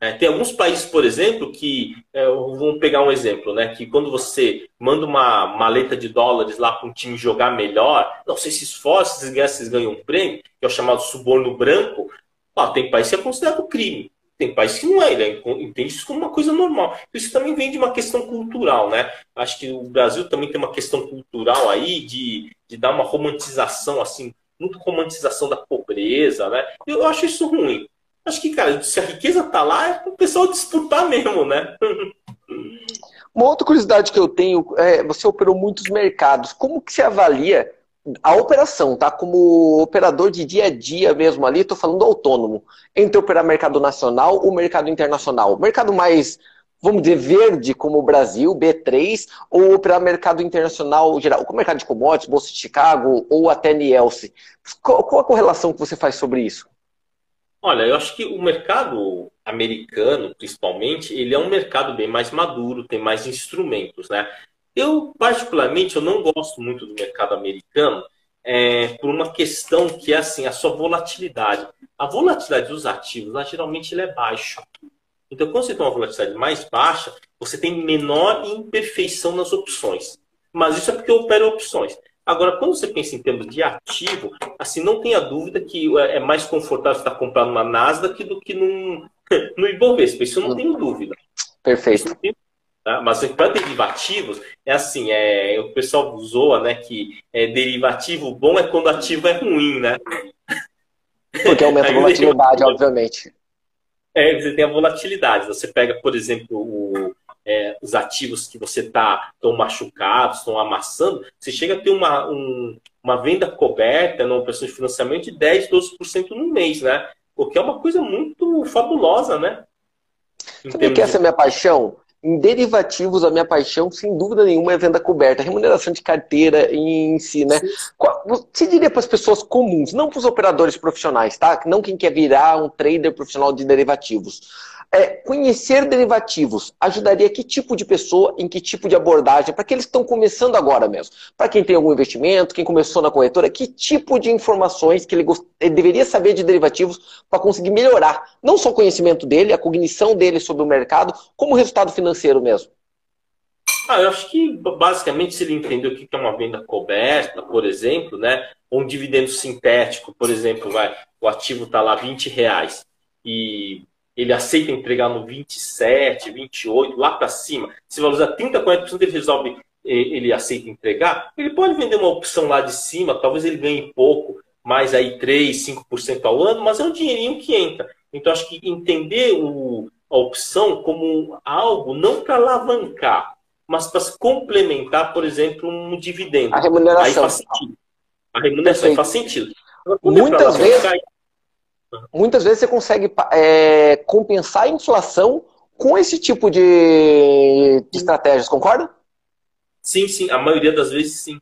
É, tem alguns países, por exemplo, que. É, vamos pegar um exemplo, né? Que quando você manda uma maleta de dólares lá para um time jogar melhor, não sei se esforça, se ganham, vocês ganham um prêmio, que é o chamado suborno branco. Ó, tem país que é considerado crime. Tem países que não é, ele entende isso como uma coisa normal. Isso também vem de uma questão cultural, né? Acho que o Brasil também tem uma questão cultural aí de, de dar uma romantização, assim, muito romantização da pobreza, né? Eu acho isso ruim. Acho que, cara, se a riqueza tá lá, é o pessoal disputar mesmo, né? Uma outra curiosidade que eu tenho é, você operou muitos mercados. Como que você avalia a operação, tá? Como operador de dia a dia mesmo ali, estou falando autônomo, entre operar mercado nacional ou mercado internacional. Mercado mais, vamos dizer, verde, como o Brasil, B3, ou operar mercado internacional geral, como mercado de commodities, Bolsa de Chicago ou até Nielsen. Qual, qual a correlação que você faz sobre isso? Olha, eu acho que o mercado americano, principalmente, ele é um mercado bem mais maduro, tem mais instrumentos, né? Eu, particularmente, eu não gosto muito do mercado americano é, por uma questão que é assim, a sua volatilidade. A volatilidade dos ativos, lá, geralmente, é baixa. Então, quando você tem uma volatilidade mais baixa, você tem menor imperfeição nas opções. Mas isso é porque eu opero opções. Agora, quando você pensa em termos de ativo, assim, não tenha dúvida que é mais confortável estar comprando uma Nasdaq do que num, no Ibovespa. Isso eu não tenho dúvida. Perfeito. Tá? Mas para derivativos, é assim, é, o pessoal zoa, né, que é, derivativo bom é quando ativo é ruim, né? Porque aumenta a volatilidade, obviamente. É, você tem a volatilidade. Você pega, por exemplo, o, é, os ativos que você está tão machucados, estão amassando, você chega a ter uma, um, uma venda coberta numa operação de financiamento de 10, 12% no mês, né? O que é uma coisa muito fabulosa, né? Sabe que essa é a minha paixão? Em derivativos, a minha paixão, sem dúvida nenhuma, é venda coberta, remuneração de carteira em si, né? Você diria para as pessoas comuns, não para os operadores profissionais, tá? Não quem quer virar um trader profissional de derivativos é, conhecer derivativos ajudaria que tipo de pessoa, em que tipo de abordagem, para aqueles que estão começando agora mesmo? Para quem tem algum investimento, quem começou na corretora, que tipo de informações que ele, ele deveria saber de derivativos para conseguir melhorar não só o conhecimento dele, a cognição dele sobre o mercado, como o resultado financeiro mesmo? Ah, eu acho que basicamente se ele entender o que é uma venda coberta, por exemplo, né, ou um dividendo sintético, por exemplo, vai, o ativo está lá 20 reais e ele aceita entregar no 27, 28, lá para cima, se valorizar 30, 40%, ele resolve, ele aceita entregar, ele pode vender uma opção lá de cima, talvez ele ganhe pouco, mais aí 3, 5% ao ano, mas é um dinheirinho que entra. Então, acho que entender o, a opção como algo não para alavancar, mas para complementar, por exemplo, um dividendo. A remuneração. Aí faz sentido. A remuneração faz sentido. Muitas vezes muitas vezes você consegue é, compensar a inflação com esse tipo de, de estratégias, concorda? Sim, sim, a maioria das vezes sim.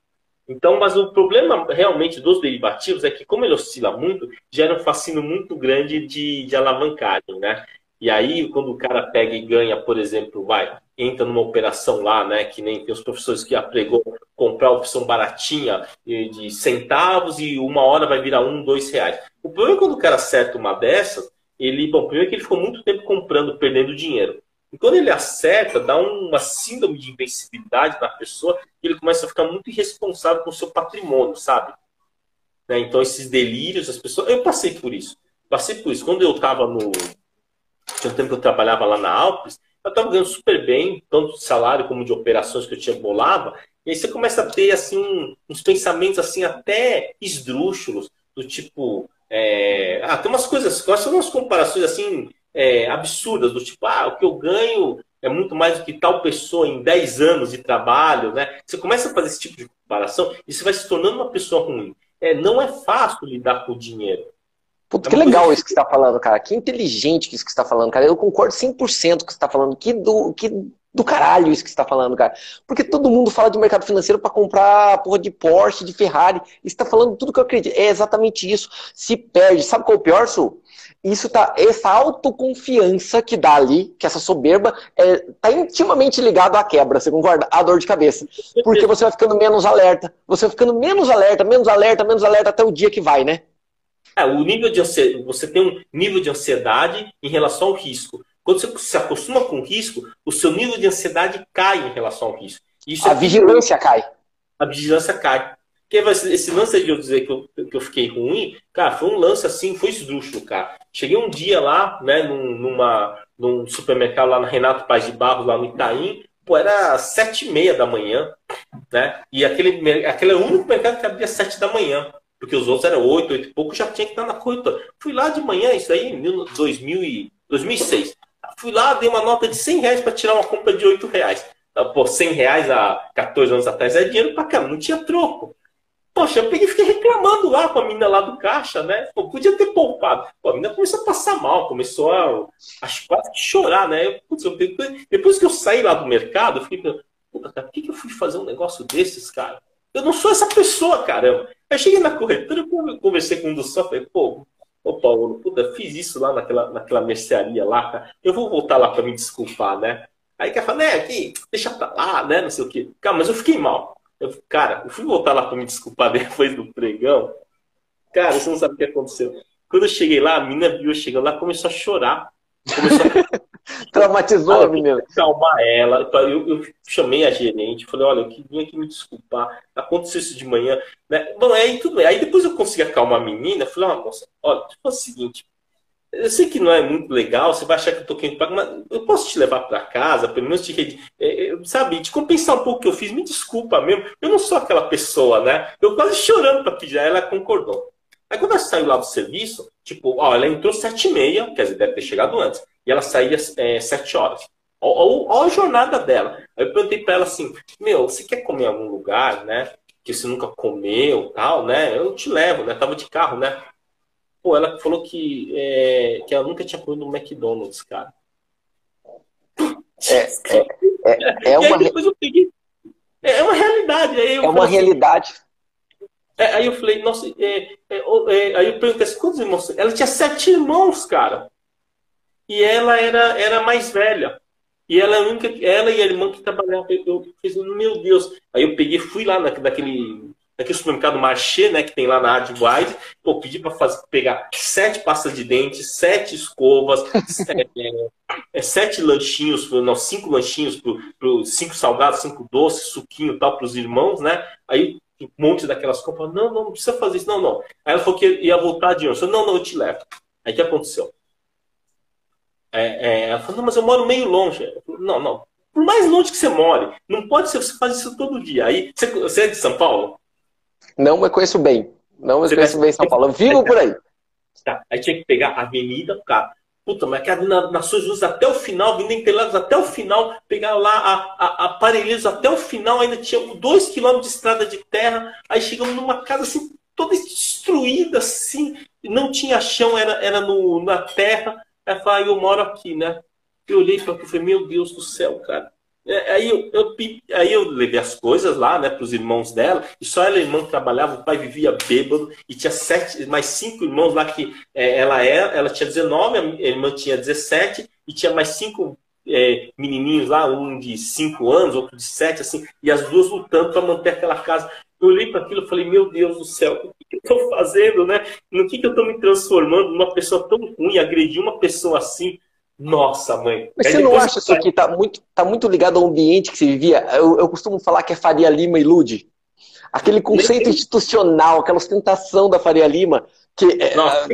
Então, mas o problema realmente dos derivativos é que, como ele oscila muito, gera um fascínio muito grande de, de alavancagem, né? E aí, quando o cara pega e ganha, por exemplo, vai, entra numa operação lá, né? Que nem tem os professores que apregou comprar opção baratinha de centavos e uma hora vai virar um, dois reais. O problema é quando o cara acerta uma dessas, ele, bom, primeiro que ele ficou muito tempo comprando, perdendo dinheiro. E quando ele acerta, dá uma síndrome de invencibilidade na pessoa e ele começa a ficar muito irresponsável com o seu patrimônio, sabe? Né? Então, esses delírios, as pessoas. Eu passei por isso. Passei por isso. Quando eu estava no. Tinha um tempo que eu trabalhava lá na Alpes, eu estava ganhando super bem, tanto de salário como de operações que eu tinha bolava. E aí você começa a ter assim uns pensamentos assim até esdrúxulos, do tipo, é... ah, tem umas coisas, são umas comparações assim é, absurdas, do tipo, ah, o que eu ganho é muito mais do que tal pessoa em 10 anos de trabalho, né? Você começa a fazer esse tipo de comparação e você vai se tornando uma pessoa ruim. É, não é fácil lidar com o dinheiro. Puta, que legal isso que você está falando, cara. Que inteligente isso que você está falando, cara. Eu concordo 100% com o que você está falando. Que do, que do caralho isso que você está falando, cara. Porque todo mundo fala de mercado financeiro para comprar porra de Porsche, de Ferrari. Está falando tudo que eu acredito. É exatamente isso. Se perde. Sabe qual é o pior, Sul? Isso tá, essa autoconfiança que dá ali, que essa soberba, é, tá intimamente ligado à quebra, você concorda? À dor de cabeça. Porque você vai ficando menos alerta. Você vai ficando menos alerta, menos alerta, menos alerta até o dia que vai, né? É, o nível de você tem um nível de ansiedade em relação ao risco. Quando você se acostuma com o risco, o seu nível de ansiedade cai em relação ao risco. Isso a é vigilância cai. A vigilância cai. Porque esse lance de eu dizer que eu, que eu fiquei ruim, cara, foi um lance assim, foi esdrúxulo, cara. Cheguei um dia lá, né, num, numa, num supermercado lá na Renato Paz de Barros, lá no Itaim, pô, era sete e meia da manhã, né? E aquele, aquele é o único mercado que abria sete da manhã porque os outros eram oito, oito e pouco, já tinha que estar na corretora. Fui lá de manhã, isso aí em 2000 e, 2006. Fui lá, dei uma nota de 100 reais para tirar uma compra de 8 reais. Ah, pô, 100 reais há 14 anos atrás é dinheiro pra caramba, não tinha troco. Poxa, eu peguei fiquei reclamando lá com a menina lá do caixa, né? Pô, podia ter poupado. Pô, a menina começou a passar mal, começou a, acho quase chorar, né? Eu, putz, eu, depois que eu saí lá do mercado, eu fiquei pensando, por que, que eu fui fazer um negócio desses, cara? Eu não sou essa pessoa, caramba. Aí cheguei na corretora, eu conversei com um dos sócios, falei, pô, ô Paulo, puta, fiz isso lá naquela, naquela mercearia lá. Eu vou voltar lá para me desculpar, né? Aí quer falar, né, aqui, deixa pra lá, né, não sei o quê. Cara, mas eu fiquei mal. Eu, cara, eu fui voltar lá para me desculpar depois do pregão. Cara, você não sabe o que aconteceu. Quando eu cheguei lá, a menina viu eu chegando lá, começou a chorar. Começou a... Traumatizou a menina. Calmar ela. Eu, eu, chamei a gerente, falei, olha, eu queria que me desculpar. Aconteceu isso de manhã. Né? Bom, aí tudo bem. Aí depois eu consegui acalmar a menina. Falei, ó, moça, olha, tipo é o seguinte. Eu sei que não é muito legal, você vai achar que eu tô querendo pagar, mas eu posso te levar para casa, pelo menos te, é, sabe, te compensar um pouco o que eu fiz. Me desculpa mesmo, eu não sou aquela pessoa, né? Eu quase chorando para pedir, ela concordou. Aí quando ela saiu lá do serviço, tipo, ó, ela entrou sete e meia, quer dizer, deve ter chegado antes, e ela saía é, sete horas. Olha a jornada dela. Aí eu perguntei para ela assim, meu, você quer comer em algum lugar, né? Que você nunca comeu, tal, né? Eu te levo, né? Tava de carro, né? Pô, ela falou que, é, que ela nunca tinha comido no McDonald's, cara. É, é, é, é uma... depois eu peguei... É uma realidade. é uma realidade. É, aí eu falei, nossa, é, é, é, aí eu perguntei assim, quantos irmãos? Ela tinha sete irmãos, cara. E ela era, era mais velha. E ela, é única, ela e a irmã que trabalhavam. Eu fiz, meu Deus. Aí eu peguei, fui lá na, naquele, naquele supermercado Marché, né, que tem lá na Adwise. Pô, pedi para pegar sete pastas de dente, sete escovas, sete, é, sete lanchinhos, não, cinco lanchinhos, pro, pro, cinco salgados, cinco doces, suquinho tal para os irmãos, né? Aí um monte daquelas compras. Não, não, não precisa fazer isso. Não, não. Aí ela falou que ia voltar de onde? não, não, eu te levo. Aí o que aconteceu? É, é, ela falou, não, mas eu moro meio longe. Falei, não, não. Por mais longe que você more, não pode ser você faz isso todo dia. Aí, você, você é de São Paulo? Não, mas conheço bem. Não, mas conheço bem São Paulo. Eu vivo por aí. Tá. Aí tinha que pegar a avenida, cara. Puta, mas quero na, suas luzes até o final, vindo Interlagos até o final, pegar lá a, a, a Parelheiros até o final, ainda tinha dois quilômetros de estrada de terra, aí chegamos numa casa assim, toda destruída, assim, não tinha chão, era, era no, na terra. Aí eu falei, ah, eu moro aqui, né? Eu olhei para e falei, meu Deus do céu, cara. É, aí eu, eu, aí eu levei as coisas lá, né, para os irmãos dela, e só ela e irmã trabalhava, o pai vivia bêbado, e tinha sete, mais cinco irmãos lá que é, ela era, ela tinha 19, a irmã tinha 17, e tinha mais cinco é, menininhos lá, um de cinco anos, outro de sete, assim, e as duas lutando para manter aquela casa. Eu olhei para aquilo e falei, meu Deus do céu, o que, que eu estou fazendo, né? No que, que eu estou me transformando numa pessoa tão ruim, agredir uma pessoa assim, nossa, mãe. Mas você não acha isso aqui tá muito, tá muito ligado ao ambiente que você vivia? Eu, eu costumo falar que é Faria Lima ilude. Aquele conceito institucional, aquela ostentação da Faria Lima, que é, Nossa,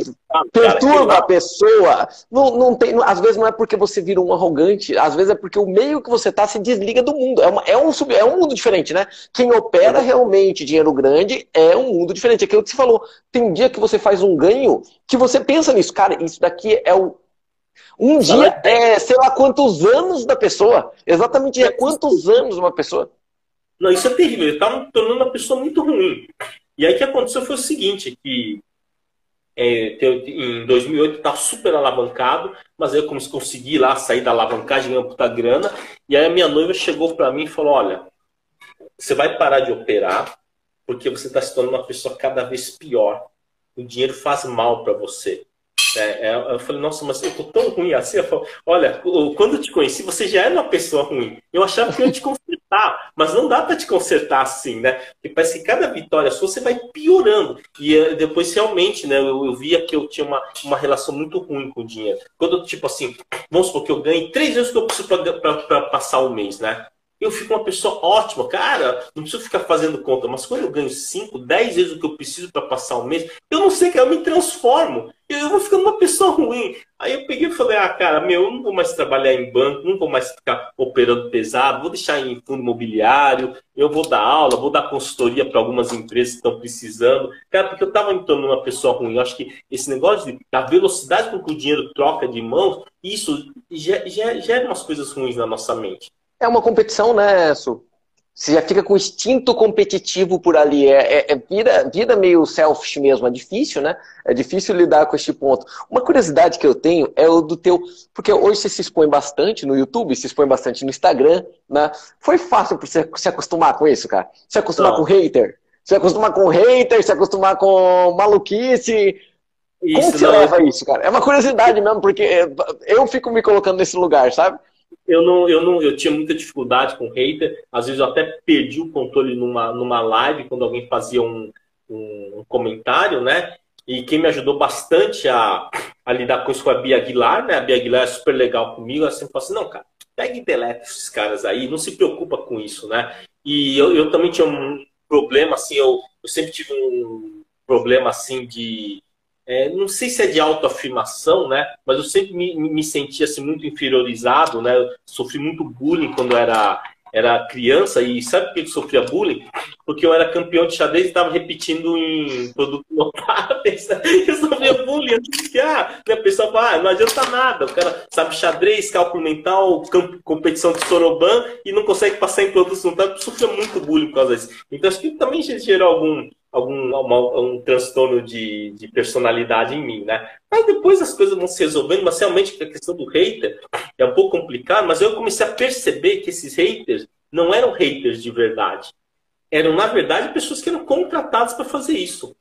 perturba cara, a pessoa. Não, não tem, às vezes não é porque você vira um arrogante, às vezes é porque o meio que você está se desliga do mundo. É, uma, é, um, é um mundo diferente, né? Quem opera realmente dinheiro grande é um mundo diferente. É aquilo que você falou. Tem dia que você faz um ganho que você pensa nisso. Cara, isso daqui é o um dia é sei lá quantos anos da pessoa. Exatamente é quantos anos uma pessoa. Não, isso é terrível. Ele estava me tornando uma pessoa muito ruim. E aí o que aconteceu foi o seguinte, que é, em 2008 estava super alavancado, mas aí eu consegui lá sair da alavancagem, ganhar puta grana. E aí a minha noiva chegou para mim e falou, olha, você vai parar de operar porque você está se tornando uma pessoa cada vez pior. O dinheiro faz mal para você. É, é, eu falei, nossa, mas eu tô tão ruim assim. Eu falo, Olha, quando eu te conheci, você já era uma pessoa ruim. Eu achava que eu ia te consertar, mas não dá para te consertar assim, né? Porque parece que cada vitória sua você vai piorando. E eh, depois, realmente, né, eu, eu via que eu tinha uma, uma relação muito ruim com o dinheiro. Quando, tipo assim, vamos supor que eu ganhei três vezes o que eu preciso para passar o mês, né? Eu fico uma pessoa ótima. Cara, não preciso ficar fazendo conta, mas quando eu ganho 5, 10 vezes o que eu preciso para passar o mês, eu não sei que eu me transformo. Eu vou ficando uma pessoa ruim. Aí eu peguei e falei: ah, cara, meu, eu não vou mais trabalhar em banco, não vou mais ficar operando pesado, vou deixar em fundo imobiliário, eu vou dar aula, vou dar consultoria para algumas empresas que estão precisando. Cara, porque eu estava me tornando uma pessoa ruim. Eu acho que esse negócio de, da velocidade com que o dinheiro troca de mãos, isso gera umas coisas ruins na nossa mente. É uma competição, né, Su? Você já fica com instinto competitivo por ali. É, é, é, vida, vida meio selfish mesmo. É difícil, né? É difícil lidar com este ponto. Uma curiosidade que eu tenho é o do teu. Porque hoje você se expõe bastante no YouTube, se expõe bastante no Instagram, né? Foi fácil para você se acostumar com isso, cara? Se acostumar Não. com hater? Se acostumar com hater, se acostumar com maluquice. Isso, Como você leva isso, cara? É uma curiosidade mesmo, porque eu fico me colocando nesse lugar, sabe? Eu não, eu não, eu tinha muita dificuldade com hater. Às vezes eu até perdi o controle numa, numa live quando alguém fazia um, um, comentário, né? E quem me ajudou bastante a, a lidar com isso foi a Bia Aguilar, né? A Bia Aguilar é super legal comigo. Ela sempre fala assim: não, cara, pega e deleta esses caras aí, não se preocupa com isso, né? E eu, eu também tinha um problema, assim, eu, eu sempre tive um problema, assim, de. É, não sei se é de autoafirmação, né? Mas eu sempre me, me sentia assim, muito inferiorizado, né? Eu sofri muito bullying quando era era criança e sabe por que eu sofria bullying? Porque eu era campeão de xadrez e estava repetindo em produto notável. Eu sofria bullying. Que, ah, né, a pessoa fala, ah, não adianta nada. O cara sabe xadrez, cálculo mental, competição de soroban e não consegue passar em produtos notáveis. Eu sofria muito bullying por causa disso. Então acho que também gerou algum, algum um transtorno de, de personalidade em mim, né? Aí depois as coisas vão se resolvendo, mas realmente a questão do hater é um pouco complicado, mas eu comecei a perceber que esses haters não eram haters de verdade. Eram, na verdade, pessoas que eram contratadas para fazer isso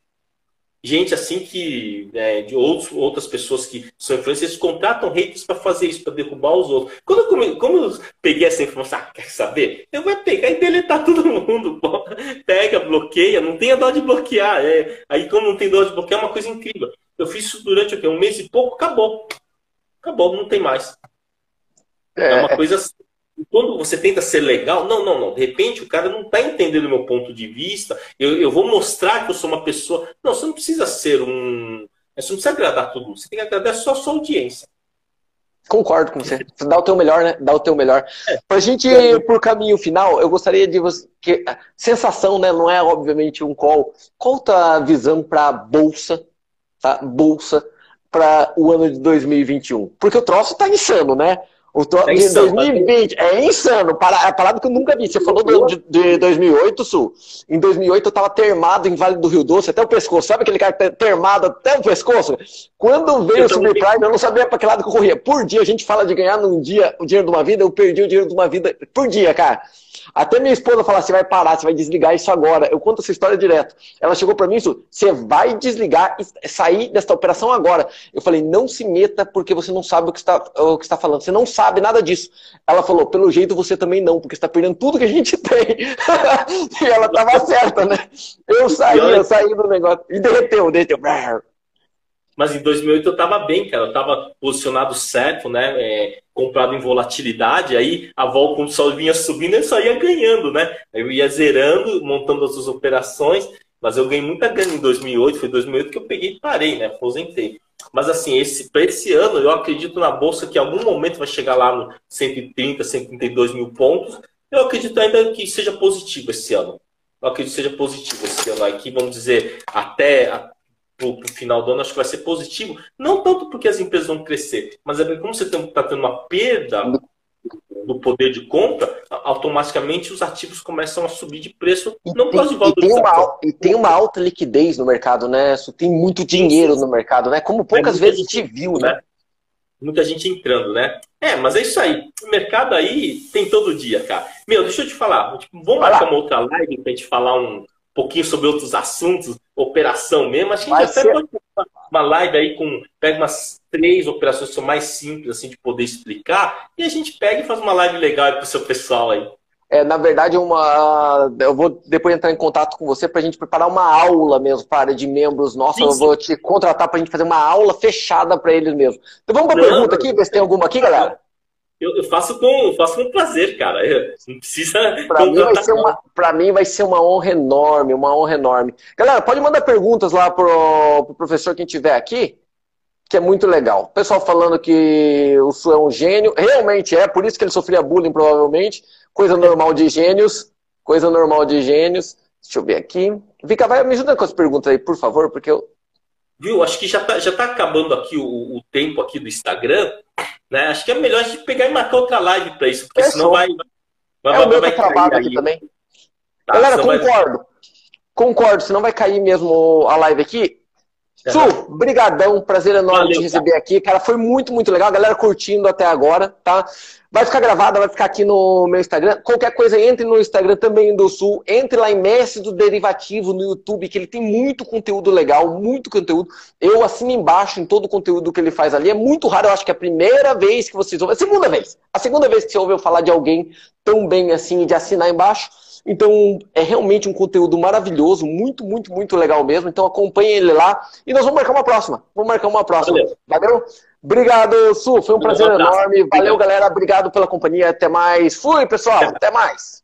gente assim que é, de outros, outras pessoas que são influencers contratam haters para fazer isso, para derrubar os outros. Quando eu, come, como eu peguei essa informação, ah, quer saber? Eu vou pegar e deletar todo mundo. Pô. Pega, bloqueia, não tem a dó de bloquear. É. Aí, como não tem dó de bloquear, é uma coisa incrível. Eu fiz isso durante o quê? um mês e pouco, acabou. Acabou, não tem mais. É, é uma coisa assim quando você tenta ser legal, não, não, não. De repente o cara não está entendendo o meu ponto de vista. Eu, eu vou mostrar que eu sou uma pessoa. Não, você não precisa ser um. Você não precisa agradar todo mundo. Você tem que agradar só a sua audiência. Concordo com você. Dá o teu melhor, né? Dá o teu melhor. É. Pra gente ir por caminho final, eu gostaria de você. Que, sensação, né? Não é obviamente um call. Qual tá a visão para bolsa, tá? Bolsa para o ano de 2021? Porque o troço tá insano, né? O é insano, 2020 é insano. É parada que eu nunca vi. Você falou do, de, de 2008, Sul. Em 2008 eu tava termado em Vale do Rio Doce até o pescoço. Sabe aquele cara termado até o pescoço? Quando veio o subprime, eu não sabia para que lado que eu corria. Por dia, a gente fala de ganhar num dia o dinheiro de uma vida, eu perdi o dinheiro de uma vida por dia, cara. Até minha esposa fala, você vai parar, você vai desligar isso agora. Eu conto essa história direto. Ela chegou para mim isso, você vai desligar e sair desta operação agora. Eu falei, não se meta porque você não sabe o que está, o que está falando. Você não sabe nada disso. Ela falou, pelo jeito você também não, porque você está perdendo tudo que a gente tem. e ela estava certa, né? Eu saí, eu saí do negócio. E derreteu, derreteu. Mas em 2008 eu estava bem, cara. Eu estava posicionado certo, né? É, comprado em volatilidade. Aí a vol, quando sol vinha subindo, eu só ia ganhando, né? Eu ia zerando, montando as suas operações. Mas eu ganhei muita grana em 2008. Foi 2008 que eu peguei e parei, né? Aposentei. Mas assim, esse, para esse ano, eu acredito na bolsa que em algum momento vai chegar lá no 130, 132 mil pontos. Eu acredito ainda que seja positivo esse ano. Eu acredito que seja positivo esse ano aqui, vamos dizer, até, para o final do ano, acho que vai ser positivo. Não tanto porque as empresas vão crescer, mas é porque como você está tendo uma perda do poder de compra, automaticamente os ativos começam a subir de preço, e não tem, por causa de E tem, uma, e tem uma alta liquidez no mercado, né? Tem muito dinheiro no mercado, né? Como poucas é vezes a gente viu, né? né? Muita gente entrando, né? É, mas é isso aí. O mercado aí tem todo dia, cara. Meu, deixa eu te falar. Tipo, vamos marcar uma outra live pra gente falar um, pouquinho sobre outros assuntos, operação mesmo. Acho que a gente até pode fazer uma live aí com. Pega umas três operações que são mais simples, assim, de poder explicar, e a gente pega e faz uma live legal para o seu pessoal aí. É, na verdade, uma. Eu vou depois entrar em contato com você para a gente preparar uma aula mesmo para área de membros nossos. Eu vou te contratar para a gente fazer uma aula fechada para eles mesmo. Então vamos para a pergunta aqui, ver se tem alguma aqui, galera. Eu, eu, faço com, faço com prazer, cara. Eu, não precisa. Para mim, vai ser uma, mim vai ser uma honra enorme, uma honra enorme. Galera, pode mandar perguntas lá pro, pro professor quem tiver aqui, que é muito legal. Pessoal falando que o Su é um gênio. Realmente é, por isso que ele sofria bullying, provavelmente. Coisa normal de gênios. Coisa normal de gênios. Deixa eu ver aqui. Vika, vai me ajuda com as perguntas aí, por favor, porque eu. Viu? Acho que já tá, já tá acabando aqui o, o tempo aqui do Instagram. Né? Acho que é melhor a gente pegar e marcar outra live para isso, porque senão vai. vai é o meu vai travado aqui também. Tá, Galera, concordo. Vai... Concordo, senão vai cair mesmo a live aqui. Su, brigadão, prazer enorme Valeu, te receber cara. aqui. Cara, foi muito, muito legal. A galera curtindo até agora, tá? Vai ficar gravada, vai ficar aqui no meu Instagram. Qualquer coisa, entre no Instagram também do Sul. Entre lá em Mestre do Derivativo no YouTube, que ele tem muito conteúdo legal, muito conteúdo. Eu assino embaixo em todo o conteúdo que ele faz ali. É muito raro, eu acho que é a primeira vez que vocês ouvem. A segunda vez. A segunda vez que você ouve eu falar de alguém tão bem assim, de assinar embaixo. Então, é realmente um conteúdo maravilhoso, muito, muito, muito legal mesmo. Então, acompanhe ele lá e nós vamos marcar uma próxima. Vamos marcar uma próxima. Valeu? Valeu? Obrigado, Su. Foi um prazer enorme. Valeu, galera. Obrigado pela companhia. Até mais. Fui, pessoal. Até mais.